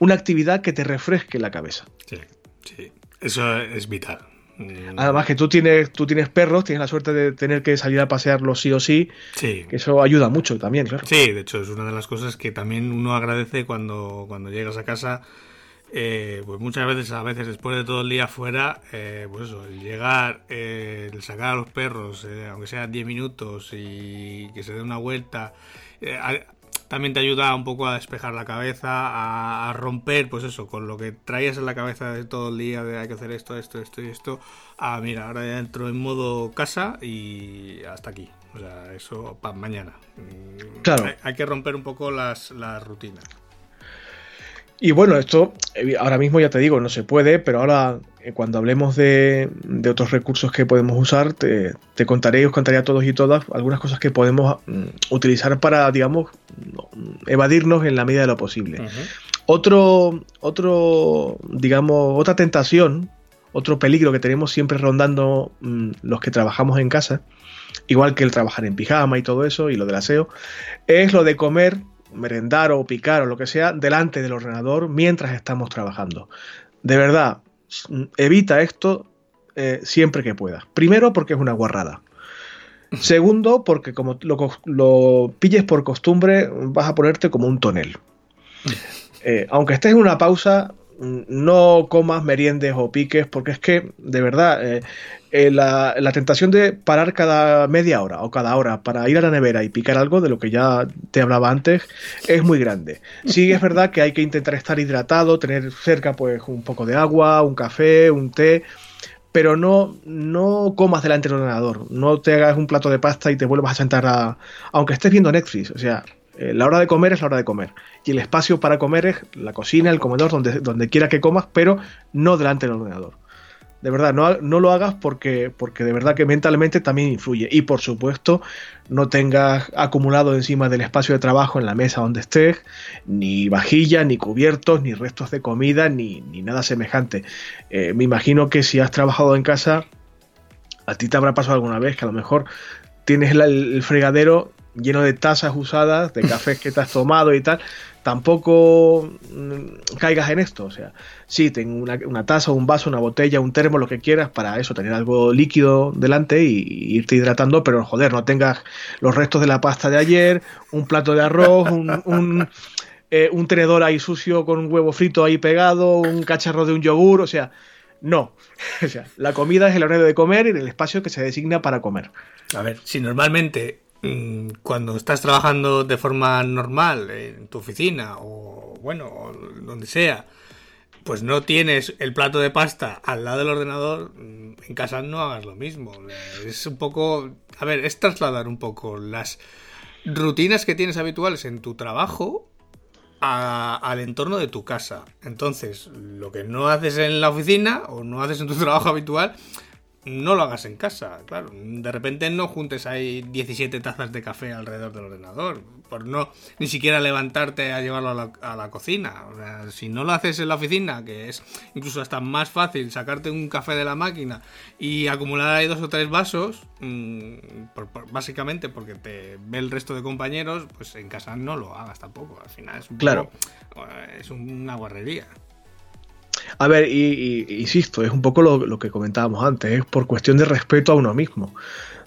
una actividad que te refresque la cabeza.
Sí, sí. Eso es vital.
Mm. Además que tú tienes, tú tienes perros, tienes la suerte de tener que salir a pasearlos sí o sí.
Sí.
Que eso ayuda mucho también, claro.
Sí, de hecho es una de las cosas que también uno agradece cuando, cuando llegas a casa eh, pues muchas veces, a veces después de todo el día fuera, eh, pues eso, el llegar, eh, el sacar a los perros, aunque sean 10 minutos y que se dé una vuelta, también te ayuda un poco a despejar la cabeza, a, romper, pues eso, con lo que traías en la cabeza de todo el día, de hay que hacer esto, esto, esto y esto, a mira, ahora ya entro en modo casa y hasta aquí. O sea, eso para mañana. Mm,
claro.
Hay, que romper un poco las, las rutinas.
Y bueno, esto eh, ahora mismo ya te digo, no se puede, pero ahora eh, cuando hablemos de, otros recursos que podemos usar, te, contaré y os contaré a todos y todas algunas cosas que podemos mm, utilizar para, digamos, evadirnos en la medida de lo posible. Otro, otro, digamos, otra tentación, otro peligro que tenemos siempre rondando mm, los que trabajamos en casa, igual que el trabajar en pijama y todo eso, y lo del aseo, es lo de comer merendar o picar o lo que sea delante del ordenador mientras estamos trabajando. De verdad, evita esto eh, siempre que puedas. Primero porque es una guarrada. Segundo porque como lo, lo, pilles por costumbre vas a ponerte como un tonel. Eh, aunque estés en una pausa, no comas meriendes o piques, porque es que, de verdad, eh, eh, la, tentación de parar cada media hora o cada hora para ir a la nevera y picar algo, de lo que ya te hablaba antes, es muy grande. Sí, es verdad que hay que intentar estar hidratado, tener cerca pues un poco de agua, un café, un té, pero no, no comas delante del ordenador, no te hagas un plato de pasta y te vuelvas a sentar a... aunque estés viendo Netflix, o sea, eh, la hora de comer es la hora de comer. Y el espacio para comer es la cocina, el comedor, donde, donde quiera que comas, pero no delante del ordenador. De verdad, no, no, lo hagas porque, porque de verdad que mentalmente también influye. Y por supuesto, no tengas acumulado encima del espacio de trabajo en la mesa donde estés, ni vajilla, ni cubiertos, ni restos de comida, ni, nada semejante. Eh, me imagino que si has trabajado en casa, a ti te habrá pasado alguna vez que a lo mejor tienes el fregadero lleno de tazas usadas, de cafés que te has tomado y tal, tampoco mm, caigas en esto. O sea, sí, ten una, una, taza, un vaso, una botella, un termo, lo que quieras, para eso, tener algo líquido delante y, irte hidratando, pero joder, no tengas los restos de la pasta de ayer, un plato de arroz, un, eh, un tenedor ahí sucio con un huevo frito ahí pegado, un cacharro de un yogur, o sea, no. O sea, la comida es el horario de comer y el espacio que se designa para comer.
A ver, si normalmente cuando estás trabajando de forma normal en tu oficina o bueno, donde sea, pues no tienes el plato de pasta al lado del ordenador, mm, en casa no hagas lo mismo. Es un poco, a ver, es trasladar un poco las rutinas que tienes habituales en tu trabajo al entorno de tu casa. Entonces, lo que no haces en la oficina o no haces en tu trabajo habitual, no lo hagas en casa, claro. De repente no juntes ahí 17 tazas de café alrededor del ordenador, por no ni siquiera levantarte a llevarlo a la, cocina. O sea, si no lo haces en la oficina, que es incluso hasta más fácil sacarte un café de la máquina y acumular ahí dos o tres vasos, mm, básicamente porque te ve el resto de compañeros, pues en casa no lo hagas tampoco. Al final es un
claro.
es una guarrería.
A ver, y, insisto, es un poco lo, que comentábamos antes, es por cuestión de respeto a uno mismo,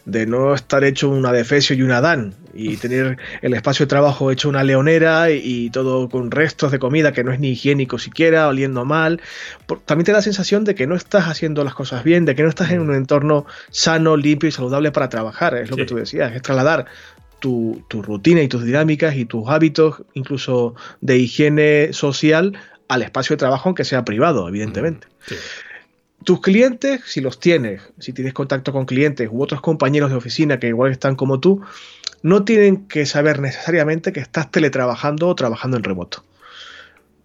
de no estar hecho una defesio y una dan, y tener el espacio de trabajo hecho una leonera y, todo con restos de comida que no es ni higiénico siquiera, oliendo mal. también te da la sensación de que no estás haciendo las cosas bien, de que no estás en un entorno sano, limpio y saludable para trabajar, es lo que tú decías, es trasladar tu, rutina y tus dinámicas y tus hábitos, incluso de higiene social, al espacio de trabajo, aunque sea privado, evidentemente. Tus clientes, si los tienes, si tienes contacto con clientes u otros compañeros de oficina que igual están como tú, no tienen que saber necesariamente que estás teletrabajando o trabajando en remoto.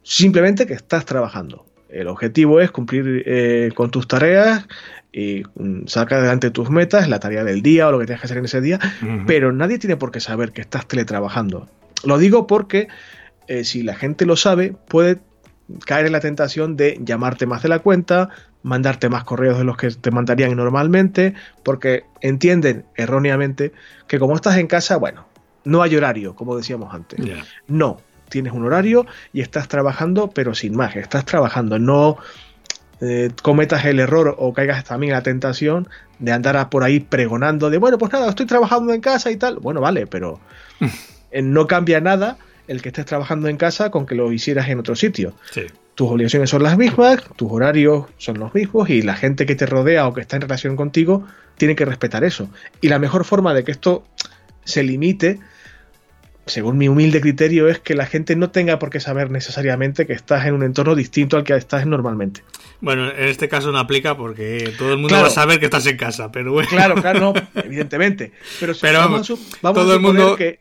Simplemente que estás trabajando. El objetivo es cumplir eh, con tus tareas y mm, sacar adelante tus metas, la tarea del día o lo que tienes que hacer en ese día, pero nadie tiene por qué saber que estás teletrabajando. Lo digo porque eh, si la gente lo sabe, puede caer en la tentación de llamarte más de la cuenta, mandarte más correos de los que te mandarían normalmente, porque entienden erróneamente que como estás en casa, bueno, no hay horario, como decíamos antes. No, tienes un horario y estás trabajando, pero sin más, estás trabajando, no eh, cometas el error o caigas también en la tentación de andar por ahí pregonando de, bueno, pues nada, estoy trabajando en casa y tal. Bueno, vale, pero eh, no cambia nada el que estés trabajando en casa con que lo hicieras en otro sitio. Tus obligaciones son las mismas, tus horarios son los mismos y la gente que te rodea o que está en relación contigo tiene que respetar eso. Y la mejor forma de que esto se limite según mi humilde criterio, es que la gente no tenga por qué saber necesariamente que estás en un entorno distinto al que estás normalmente.
Bueno, en este caso no aplica porque todo el mundo va a saber que estás en casa, pero bueno.
Claro, claro, no, evidentemente. Pero,
vamos, todo el mundo que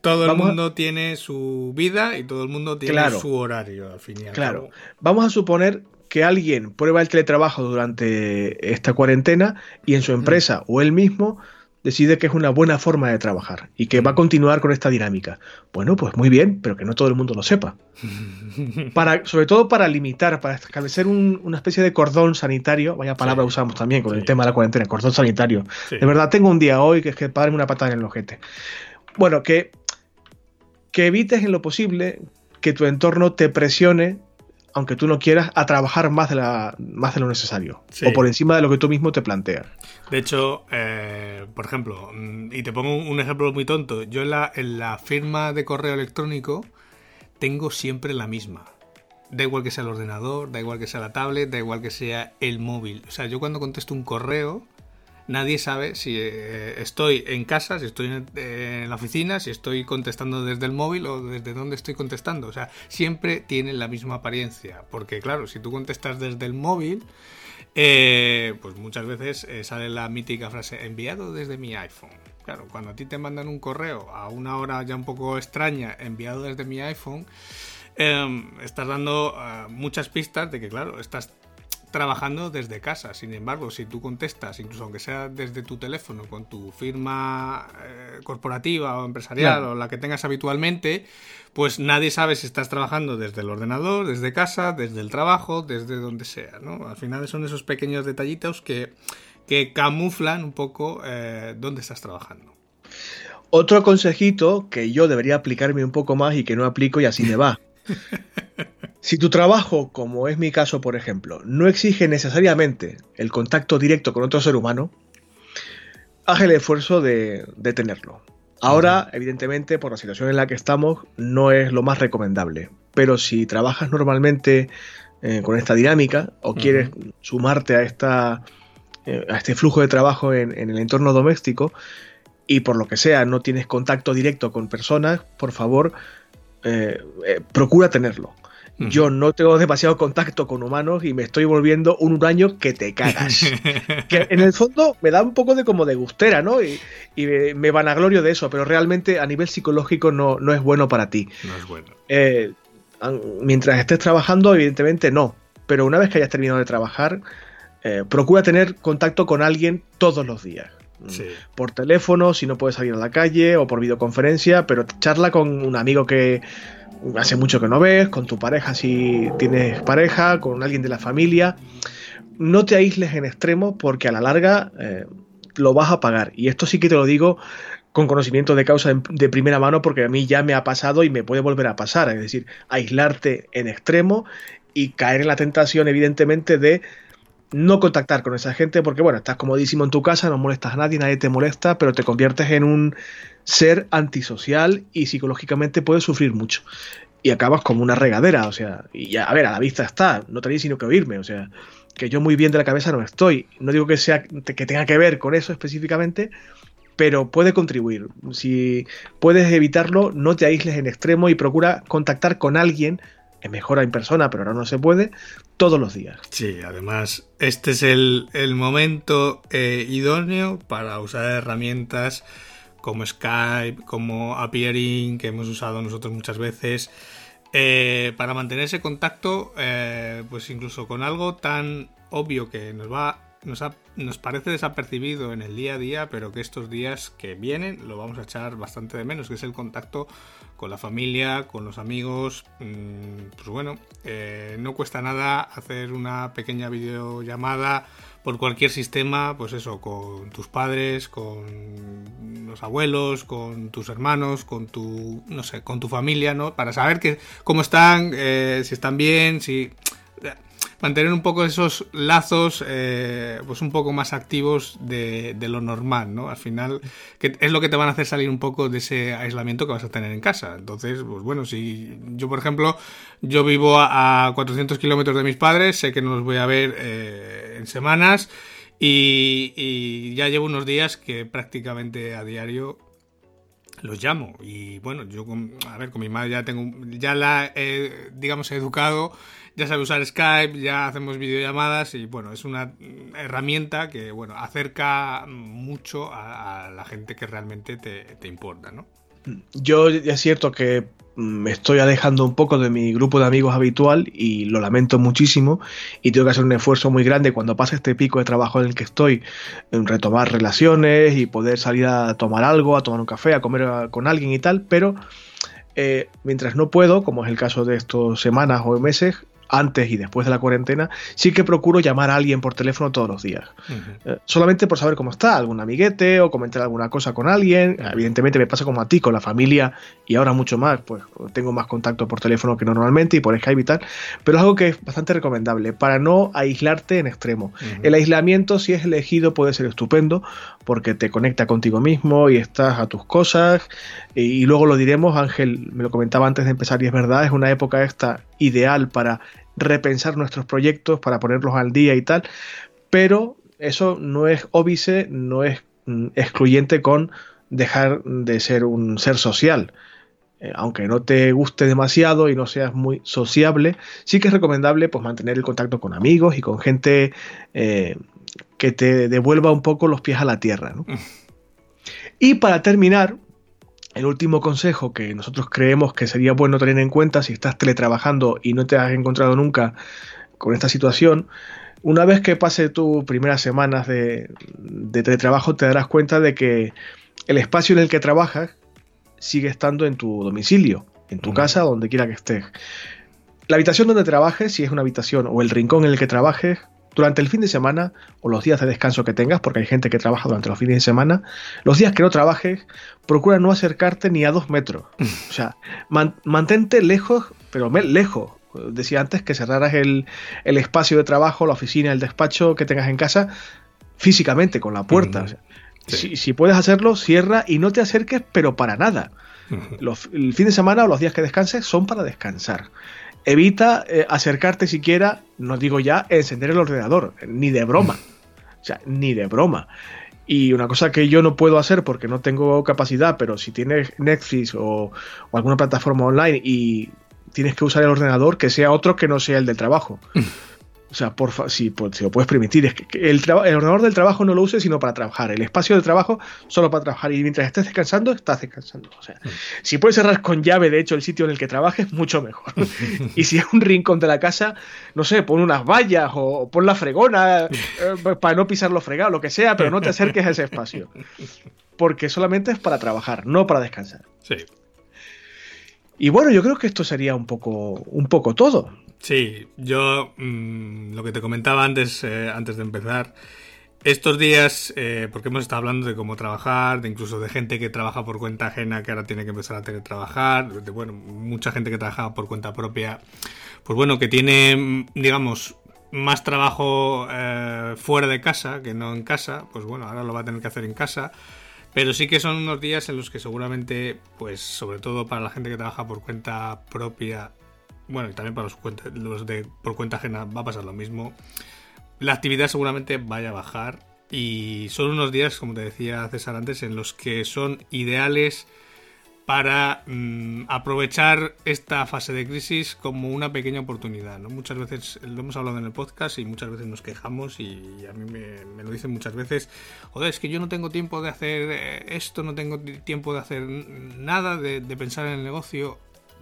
todo el mundo tiene su vida y todo el mundo tiene su horario al final.
Claro. Vamos a suponer que alguien prueba el teletrabajo durante esta cuarentena y en su empresa o él mismo decide que es una buena forma de trabajar y que va a continuar con esta dinámica. Bueno, pues muy bien, pero que no todo el mundo lo sepa. Para, sobre todo para limitar, para establecer una especie de cordón sanitario, vaya palabra usamos también con el tema de la cuarentena, cordón sanitario. De verdad, tengo un día hoy que es que pagarme una patada en el ojete. Bueno, que, que evites en lo posible que tu entorno te presione aunque tú no quieras, a trabajar más de, la, más de lo necesario. O por encima de lo que tú mismo te planteas.
De hecho, eh, por ejemplo, mm, y te pongo un ejemplo muy tonto, yo en la, en la firma de correo electrónico tengo siempre la misma. Da igual que sea el ordenador, da igual que sea la tablet, da igual que sea el móvil. O sea, yo cuando contesto un correo, nadie sabe si eh, estoy en casa, si estoy en, la oficina, si estoy contestando desde el móvil o desde dónde estoy contestando. O sea, siempre tienen la misma apariencia. Porque claro, si tú contestas desde el móvil, eh, pues muchas veces eh, sale la mítica frase enviado desde mi iPhone. Claro, cuando a ti te mandan un correo a una hora ya un poco extraña, enviado desde mi iPhone, estás dando muchas pistas de que, claro, estás trabajando desde casa. Sin embargo, si tú contestas, incluso aunque sea desde tu teléfono, con tu firma eh, corporativa o empresarial o la que tengas habitualmente, pues nadie sabe si estás trabajando desde el ordenador, desde casa, desde el trabajo, desde donde sea. ¿no? Al final son esos pequeños detallitos que, que camuflan un poco eh, dónde estás trabajando.
Otro consejito que yo debería aplicarme un poco más y que no aplico y así me va. Si tu trabajo, como es mi caso, por ejemplo, no exige necesariamente el contacto directo con otro ser humano, haz el esfuerzo de, tenerlo. Ahora, evidentemente, por la situación en la que estamos, no es lo más recomendable. Pero si trabajas normalmente eh, con esta dinámica o quieres sumarte a, esta, eh, a este flujo de trabajo en, el entorno doméstico y por lo que sea no tienes contacto directo con personas, por favor, eh, procura tenerlo. Yo no tengo demasiado contacto con humanos y me estoy volviendo un huraño que te cagas. que en el fondo me da un poco de como de gustera, ¿no? Y, me vanaglorio de eso, pero realmente a nivel psicológico no, no es bueno para ti.
No es bueno.
Eh, mientras estés trabajando, evidentemente no. Pero una vez que hayas terminado de trabajar, eh, procura tener contacto con alguien todos los días. Por teléfono, si no puedes salir a la calle, o por videoconferencia, pero charla con un amigo que hace mucho que no ves, con tu pareja si tienes pareja, con alguien de la familia. No te aísles en extremo porque a la larga eh, lo vas a pagar. Y esto sí que te lo digo con conocimiento de causa de primera mano porque a mí ya me ha pasado y me puede volver a pasar. Es decir, aislarte en extremo y caer en la tentación evidentemente de no contactar con esa gente porque bueno, estás comodísimo en tu casa, no molestas a nadie, nadie te molesta, pero te conviertes en un ser antisocial y psicológicamente puedes sufrir mucho. Y acabas como una regadera, o sea, y ya, a ver, a la vista está, no tenéis sino que oírme, o sea, que yo muy bien de la cabeza no estoy. No digo que sea que tenga que ver con eso específicamente, pero puede contribuir. Si puedes evitarlo, no te aísles en extremo y procura contactar con alguien, es mejor en persona, pero ahora no se puede, todos los días.
Sí, además, este es el, momento eh, idóneo para usar herramientas como Skype, como Appearing, que hemos usado nosotros muchas veces, eh, para mantener ese contacto, eh, pues incluso con algo tan obvio que nos va nos, nos, parece desapercibido en el día a día, pero que estos días que vienen lo vamos a echar bastante de menos, que es el contacto con la familia, con los amigos. Mm, pues bueno, eh, no cuesta nada hacer una pequeña videollamada por cualquier sistema, pues eso, con tus padres, con los abuelos, con tus hermanos, con tu, no sé, con tu familia, ¿no? Para saber que, cómo están, eh, si están bien, si mantener un poco esos lazos eh, pues un poco más activos de, lo normal, ¿no? Al final, que es lo que te van a hacer salir un poco de ese aislamiento que vas a tener en casa. Entonces, pues bueno, si yo, por ejemplo, yo vivo a, 400 kilómetros de mis padres, sé que no los voy a ver eh, en semanas y, ya llevo unos días que prácticamente a diario los llamo y bueno yo a ver con mi madre ya tengo ya la he, digamos educado ya sabe usar Skype, ya hacemos videollamadas y bueno, es una herramienta que bueno, acerca mucho a, la gente que realmente te, importa, ¿no?
Yo es cierto que me estoy alejando un poco de mi grupo de amigos habitual y lo lamento muchísimo y tengo que hacer un esfuerzo muy grande cuando pase este pico de trabajo en el que estoy en retomar relaciones y poder salir a tomar algo, a tomar un café, a comer con alguien y tal, pero eh, mientras no puedo, como es el caso de estas semanas o meses, antes y después de la cuarentena, sí que procuro llamar a alguien por teléfono todos los días. Eh, solamente por saber cómo está, algún amiguete o comentar alguna cosa con alguien. Evidentemente me pasa como a ti, con la familia y ahora mucho más, pues tengo más contacto por teléfono que normalmente y por Skype y tal, pero es algo que es bastante recomendable para no aislarte en extremo. El aislamiento, si es elegido, puede ser estupendo porque te conecta contigo mismo y estás a tus cosas. Y, luego lo diremos, Ángel me lo comentaba antes de empezar y es verdad, es una época esta ideal para repensar nuestros proyectos, para ponerlos al día y tal, pero eso no es óbice, no es mm, excluyente con dejar de ser un ser social. Eh, aunque no te guste demasiado y no seas muy sociable, sí que es recomendable pues, mantener el contacto con amigos y con gente eh, que te devuelva un poco los pies a la tierra. y para terminar, el último consejo que nosotros creemos que sería bueno tener en cuenta si estás teletrabajando y no te has encontrado nunca con esta situación, una vez que pase tus primeras semanas de, de, teletrabajo te darás cuenta de que el espacio en el que trabajas sigue estando en tu domicilio, en tu casa, donde quiera que estés. La habitación donde trabajes, si es una habitación o el rincón en el que trabajes, durante el fin de semana o los días de descanso que tengas, porque hay gente que trabaja durante los fines de semana, los días que no trabajes, procura no acercarte ni a dos metros. O sea, mantente lejos, pero lejos. Decía antes que cerraras el, espacio de trabajo, la oficina, el despacho que tengas en casa, físicamente, con la puerta. si, puedes hacerlo, cierra y no te acerques, pero para nada. el fin de semana o los días que descanses son para descansar evita eh, acercarte siquiera, no digo ya, encender el ordenador, ni de broma. O sea, ni de broma. Y una cosa que yo no puedo hacer porque no tengo capacidad, pero si tienes Netflix o, o alguna plataforma online y tienes que usar el ordenador, que sea otro que no sea el del trabajo. O sea, por si, si, lo puedes permitir, es que el, el, ordenador del trabajo no lo uses sino para trabajar. El espacio de trabajo solo para trabajar. Y mientras estés descansando, estás descansando. O sea, mm. si puedes cerrar con llave, de hecho, el sitio en el que trabajes, mucho mejor. y si es un rincón de la casa, no sé, pon unas vallas o pon la fregona eh, para no pisar lo fregado, lo que sea, pero no te acerques a ese espacio. Porque solamente es para trabajar, no para descansar.
Sí.
Y bueno, yo creo que esto sería un poco, un poco todo.
Sí, yo mm, lo que te comentaba antes, eh, antes de empezar, estos días, eh, porque hemos estado hablando de cómo trabajar, de incluso de gente que trabaja por cuenta ajena que ahora tiene que empezar a teletrabajar, de bueno, mucha gente que trabaja por cuenta propia, pues bueno, que tiene, digamos, más trabajo eh, fuera de casa que no en casa, pues bueno, ahora lo va a tener que hacer en casa. Pero sí que son unos días en los que seguramente, pues sobre todo para la gente que trabaja por cuenta propia, bueno, y también para los, los de por cuenta ajena va a pasar lo mismo. La actividad seguramente vaya a bajar y son unos días, como te decía César antes, en los que son ideales para mm, aprovechar esta fase de crisis como una pequeña oportunidad. ¿no? Muchas veces lo hemos hablado en el podcast y muchas veces nos quejamos y a mí me, lo dicen muchas veces, joder, es que yo no tengo tiempo de hacer eh, esto, no tengo tiempo de hacer nada, de pensar en el negocio.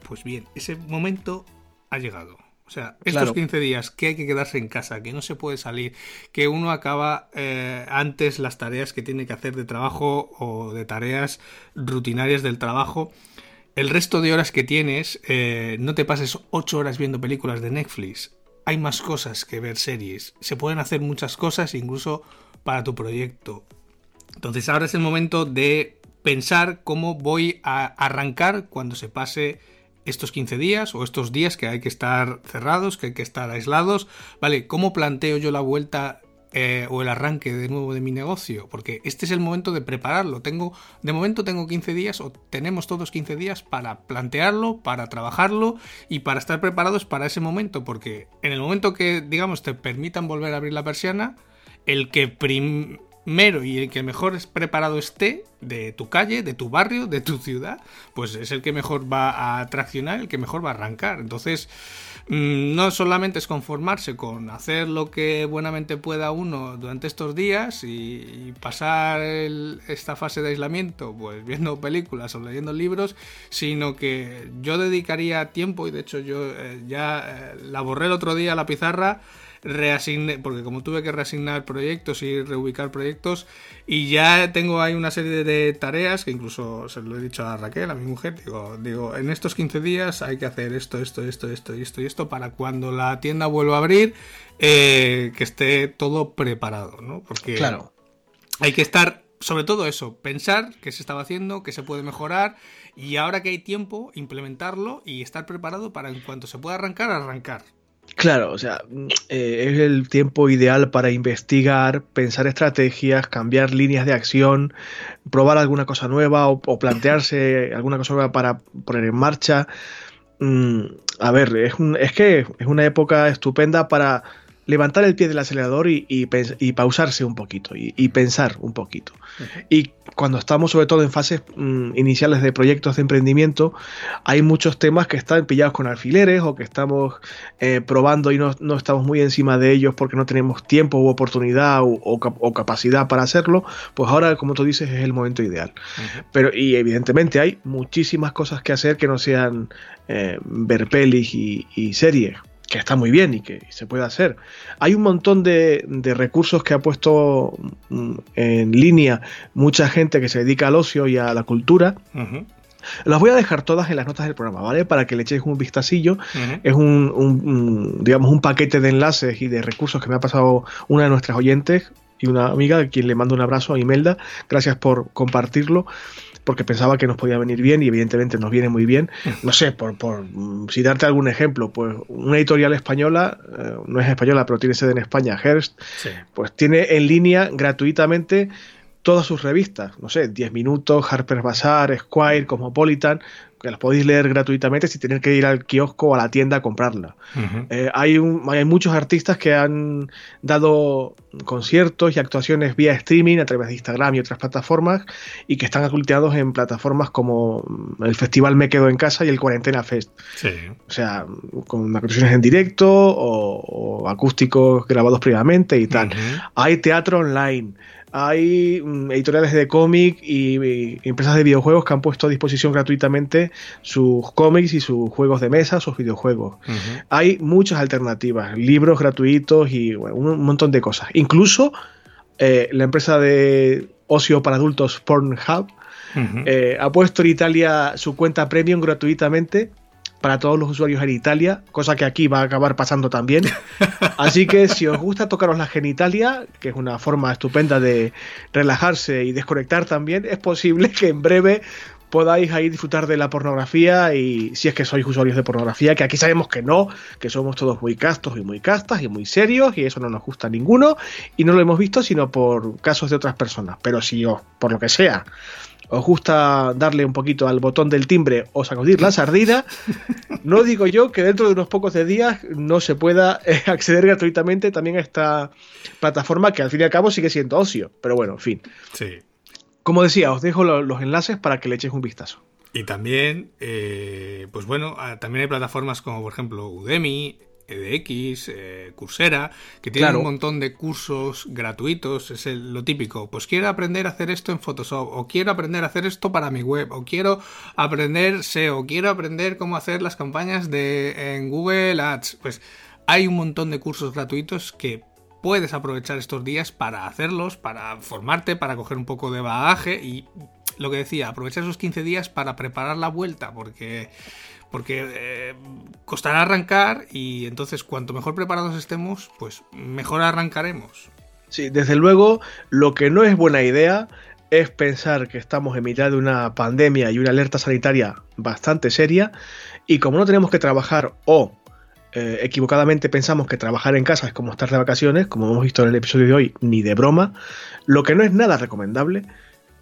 Pues bien, ese momento ha llegado o sea, estos 15 días que hay que quedarse en casa, que no se puede salir, que uno acaba eh, antes las tareas que tiene que hacer de trabajo o de tareas rutinarias del trabajo, el resto de horas que tienes, eh, no te pases 8 horas viendo películas de Netflix. Hay más cosas que ver series. Se pueden hacer muchas cosas incluso para tu proyecto. Entonces ahora es el momento de pensar cómo voy a arrancar cuando se pase estos 15 días o estos días que hay que estar cerrados, que hay que estar aislados, ¿vale? ¿Cómo planteo yo la vuelta eh, o el arranque de nuevo de mi negocio? Porque este es el momento de prepararlo. Tengo, de momento tengo 15 días o tenemos todos 15 días para plantearlo, para trabajarlo y para estar preparados para ese momento, porque en el momento que, digamos, te permitan volver a abrir la persiana, el que prim mero y el que mejor preparado esté de tu calle, de tu barrio, de tu ciudad, pues es el que mejor va a traccionar, el que mejor va a arrancar. Entonces, mm, no solamente es conformarse con hacer lo que buenamente pueda uno durante estos días y, pasar esta fase de aislamiento pues viendo películas o leyendo libros, sino que yo dedicaría tiempo y de hecho yo eh, ya eh, la borré el otro día a la pizarra reasigné, porque como tuve que reasignar proyectos y reubicar proyectos, y ya tengo ahí una serie de tareas que incluso se lo he dicho a Raquel, a mi mujer, digo, digo, en estos 15 días hay que hacer esto, esto, esto, esto y esto y esto para cuando la tienda vuelva a abrir, eh, que esté todo preparado, ¿no? Porque
claro.
hay que estar, sobre todo eso, pensar qué se estaba haciendo, qué se puede mejorar, y ahora que hay tiempo, implementarlo y estar preparado para en cuanto se pueda arrancar, arrancar.
Claro, o sea, eh, es el tiempo ideal para investigar, pensar estrategias, cambiar líneas de acción, probar alguna cosa nueva o, plantearse alguna cosa nueva para poner en marcha. Mm, a ver, es, es que es una época estupenda para levantar el pie del acelerador y, y, pausarse un poquito y, pensar un poquito. Y cuando estamos sobre todo en fases mm, iniciales de proyectos de emprendimiento, hay muchos temas que están pillados con alfileres o que estamos eh, probando y no, no, estamos muy encima de ellos porque no tenemos tiempo u oportunidad o, capacidad para hacerlo, pues ahora, como tú dices, es el momento ideal. Pero, y evidentemente hay muchísimas cosas que hacer que no sean eh, ver pelis y, y series que está muy bien y que se puede hacer. Hay un montón de, recursos que ha puesto mm, en línea mucha gente que se dedica al ocio y a la cultura. Las voy a dejar todas en las notas del programa, ¿vale? Para que le echéis un vistacillo. Es un, digamos, un paquete de enlaces y de recursos que me ha pasado una de nuestras oyentes y una amiga, a quien le mando un abrazo a Imelda. Gracias por compartirlo porque pensaba que nos podía venir bien y evidentemente nos viene muy bien. No sé, por, por si darte algún ejemplo, pues una editorial española, eh, no es española, pero tiene sede en España, Hearst, pues tiene en línea gratuitamente todas sus revistas, no sé, 10 minutos, Harper's Bazaar, Squire, Cosmopolitan, que las podéis leer gratuitamente sin tener que ir al kiosco o a la tienda a comprarla. Eh, hay, hay muchos artistas que han dado conciertos y actuaciones vía streaming a través de Instagram y otras plataformas y que están aculteados en plataformas como el Festival Me Quedo en Casa y el Cuarentena Fest. O sea, con actuaciones en directo o, acústicos grabados previamente y tal. Hay teatro online hay mm, editoriales de cómic y, empresas de videojuegos que han puesto a disposición gratuitamente sus cómics y sus juegos de mesa, sus videojuegos. Hay muchas alternativas, libros gratuitos y un montón de cosas. Incluso eh, la empresa de ocio para adultos Pornhub eh, ha puesto en Italia su cuenta premium gratuitamente para todos los usuarios en Italia, cosa que aquí va a acabar pasando también. Así que si os gusta tocaros la genitalia, que es una forma estupenda de relajarse y desconectar también, es posible que en breve podáis ahí disfrutar de la pornografía y si es que sois usuarios de pornografía, que aquí sabemos que no, que somos todos muy castos y muy castas y muy serios y eso no nos gusta a ninguno y no lo hemos visto sino por casos de otras personas. Pero si os, por lo que sea, os gusta darle un poquito al botón del timbre o sacudir la sardina, no digo yo que dentro de unos pocos de días no se pueda eh, acceder gratuitamente también a esta plataforma que al fin y al cabo sigue siendo ocio. Pero bueno, en fin.
Sí.
Como decía, os dejo los enlaces para que le echéis un vistazo.
Y también, eh, pues bueno, ah, también hay plataformas como por ejemplo Udemy, EDX, eh, Coursera, que tienen un montón de cursos gratuitos, es lo típico, pues quiero aprender a hacer esto en Photoshop, o quiero aprender a hacer esto para mi web, o quiero aprender SEO, quiero aprender cómo hacer las campañas de en Google Ads, pues hay un montón de cursos gratuitos que puedes aprovechar estos días para hacerlos, para formarte, para coger un poco de bagaje y lo que decía, aprovechar esos 15 días para preparar la vuelta, porque, porque eh, costará arrancar y entonces cuanto mejor preparados estemos, pues mejor arrancaremos.
Sí, desde luego, lo que no es buena idea es pensar que estamos en mitad de una pandemia y una alerta sanitaria bastante seria y como no tenemos que trabajar o eh, equivocadamente pensamos que trabajar en casa es como estar de vacaciones, como hemos visto en el episodio de hoy, ni de broma, lo que no es nada recomendable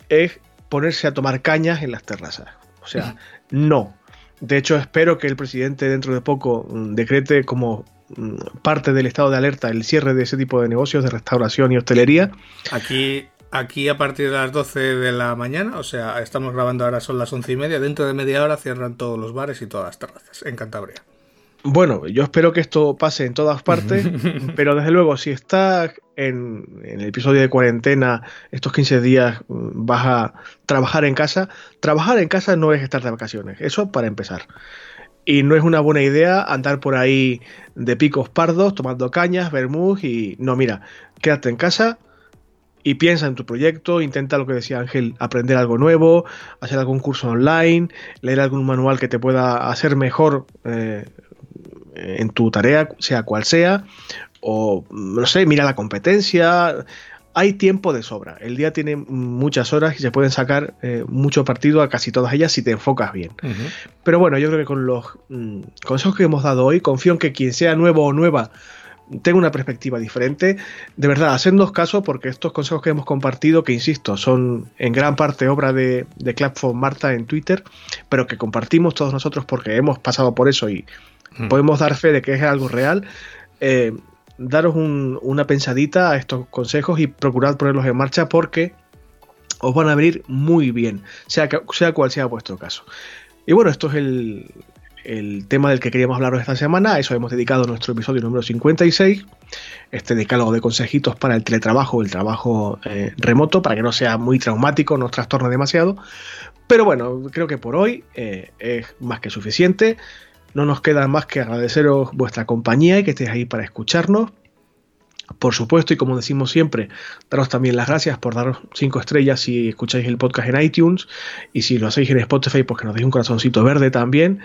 es ponerse a tomar cañas en las terrazas. O sea, no. De hecho, espero que el presidente dentro de poco mm, decrete como mm, parte del estado de alerta el cierre de ese tipo de negocios de restauración y hostelería.
Aquí, aquí a partir de las 12 de la mañana, o sea, estamos grabando ahora son las once y media, dentro de media hora cierran todos los bares y todas las terrazas en Cantabria.
Bueno, yo espero que esto pase en todas partes, pero desde luego, si estás en, el episodio de cuarentena, estos 15 días mm, vas a trabajar en casa, trabajar en casa no es estar de vacaciones, eso para empezar. Y no es una buena idea andar por ahí de picos pardos, tomando cañas, vermouth y no, mira, quédate en casa, y piensa en tu proyecto, intenta lo que decía Ángel, aprender algo nuevo, hacer algún curso online, leer algún manual que te pueda hacer mejor eh, en tu tarea, sea cual sea, o no sé, mira la competencia. Hay tiempo de sobra. El día tiene muchas horas y se pueden sacar eh, mucho partido a casi todas ellas si te enfocas bien. Pero bueno, yo creo que con los mm, consejos que hemos dado hoy, confío en que quien sea nuevo o nueva tenga una perspectiva diferente. De verdad, hacednos caso porque estos consejos que hemos compartido, que insisto, son en gran parte obra de, de Clap for Marta en Twitter, pero que compartimos todos nosotros porque hemos pasado por eso y Hmm. podemos dar fe de que es algo real, eh, daros una pensadita a estos consejos y procurad ponerlos en marcha porque os van a venir muy bien, sea, sea cual sea vuestro caso. Y bueno, esto es el, tema del que queríamos hablaros esta semana. A eso hemos dedicado nuestro episodio número 56, este decálogo de consejitos para el teletrabajo, el trabajo eh, remoto, para que no sea muy traumático, no os trastorne demasiado. Pero bueno, creo que por hoy eh, es más que suficiente. No nos queda más que agradeceros vuestra compañía y que estéis ahí para escucharnos. Por supuesto, y como decimos siempre, daros también las gracias por daros cinco estrellas si escucháis el podcast en iTunes y si lo hacéis en Spotify, pues que nos deis un corazoncito verde también.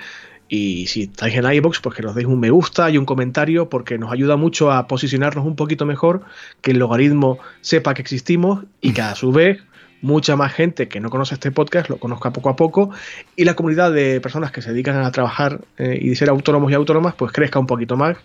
Y si estáis en iBox, pues que nos deis un me gusta y un comentario porque nos ayuda mucho a posicionarnos un poquito mejor, que el logaritmo sepa que existimos y que a su vez mucha más gente que no conoce este podcast lo conozca poco a poco y la comunidad de personas que se dedican a trabajar eh, y ser autónomos y autónomas pues crezca un poquito más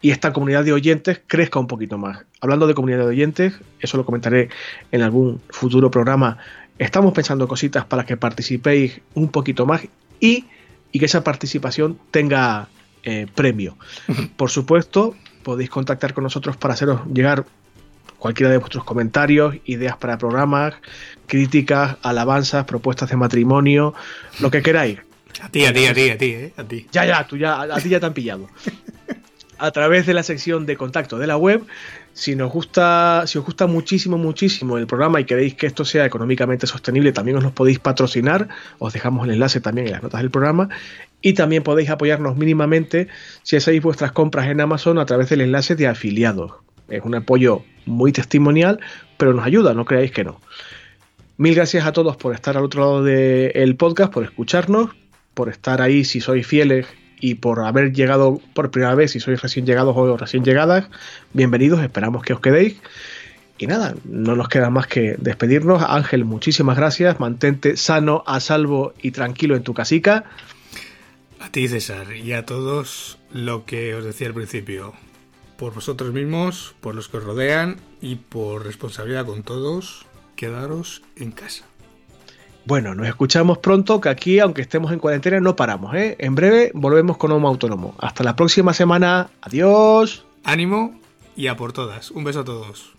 y esta comunidad de oyentes crezca un poquito más. Hablando de comunidad de oyentes, eso lo comentaré en algún futuro programa, estamos pensando cositas para que participéis un poquito más y, y que esa participación tenga eh, premio. Por supuesto, podéis contactar con nosotros para haceros llegar cualquiera de vuestros comentarios, ideas para programas, críticas, alabanzas, propuestas de matrimonio, lo que queráis.
A ti, a ti, a ti, a ti, ¿eh? a ti.
Ya, ya, tú ya, a ti ya te han pillado. A través de la sección de contacto de la web, si nos gusta, si os gusta muchísimo, muchísimo el programa y queréis que esto sea económicamente sostenible, también os lo podéis patrocinar. Os dejamos el enlace también en las notas del programa. Y también podéis apoyarnos mínimamente si hacéis vuestras compras en Amazon a través del enlace de afiliados. Es un apoyo muy testimonial, pero nos ayuda, no creáis que no. Mil gracias a todos por estar al otro lado del podcast, por escucharnos, por estar ahí si sois fieles y por haber llegado por primera vez, si sois recién llegados o recién llegadas. Bienvenidos, esperamos que os quedéis. Y nada, no nos queda más que despedirnos. Ángel, muchísimas gracias. Mantente sano, a salvo y tranquilo en tu casica.
A ti, César, y a todos lo que os decía al principio. Por vosotros mismos, por los que os rodean y por responsabilidad con todos, quedaros en casa.
Bueno, nos escuchamos pronto, que aquí, aunque estemos en cuarentena, no paramos. ¿eh? En breve volvemos con Homo Autónomo. Hasta la próxima semana. Adiós.
Ánimo y a por todas. Un beso a todos.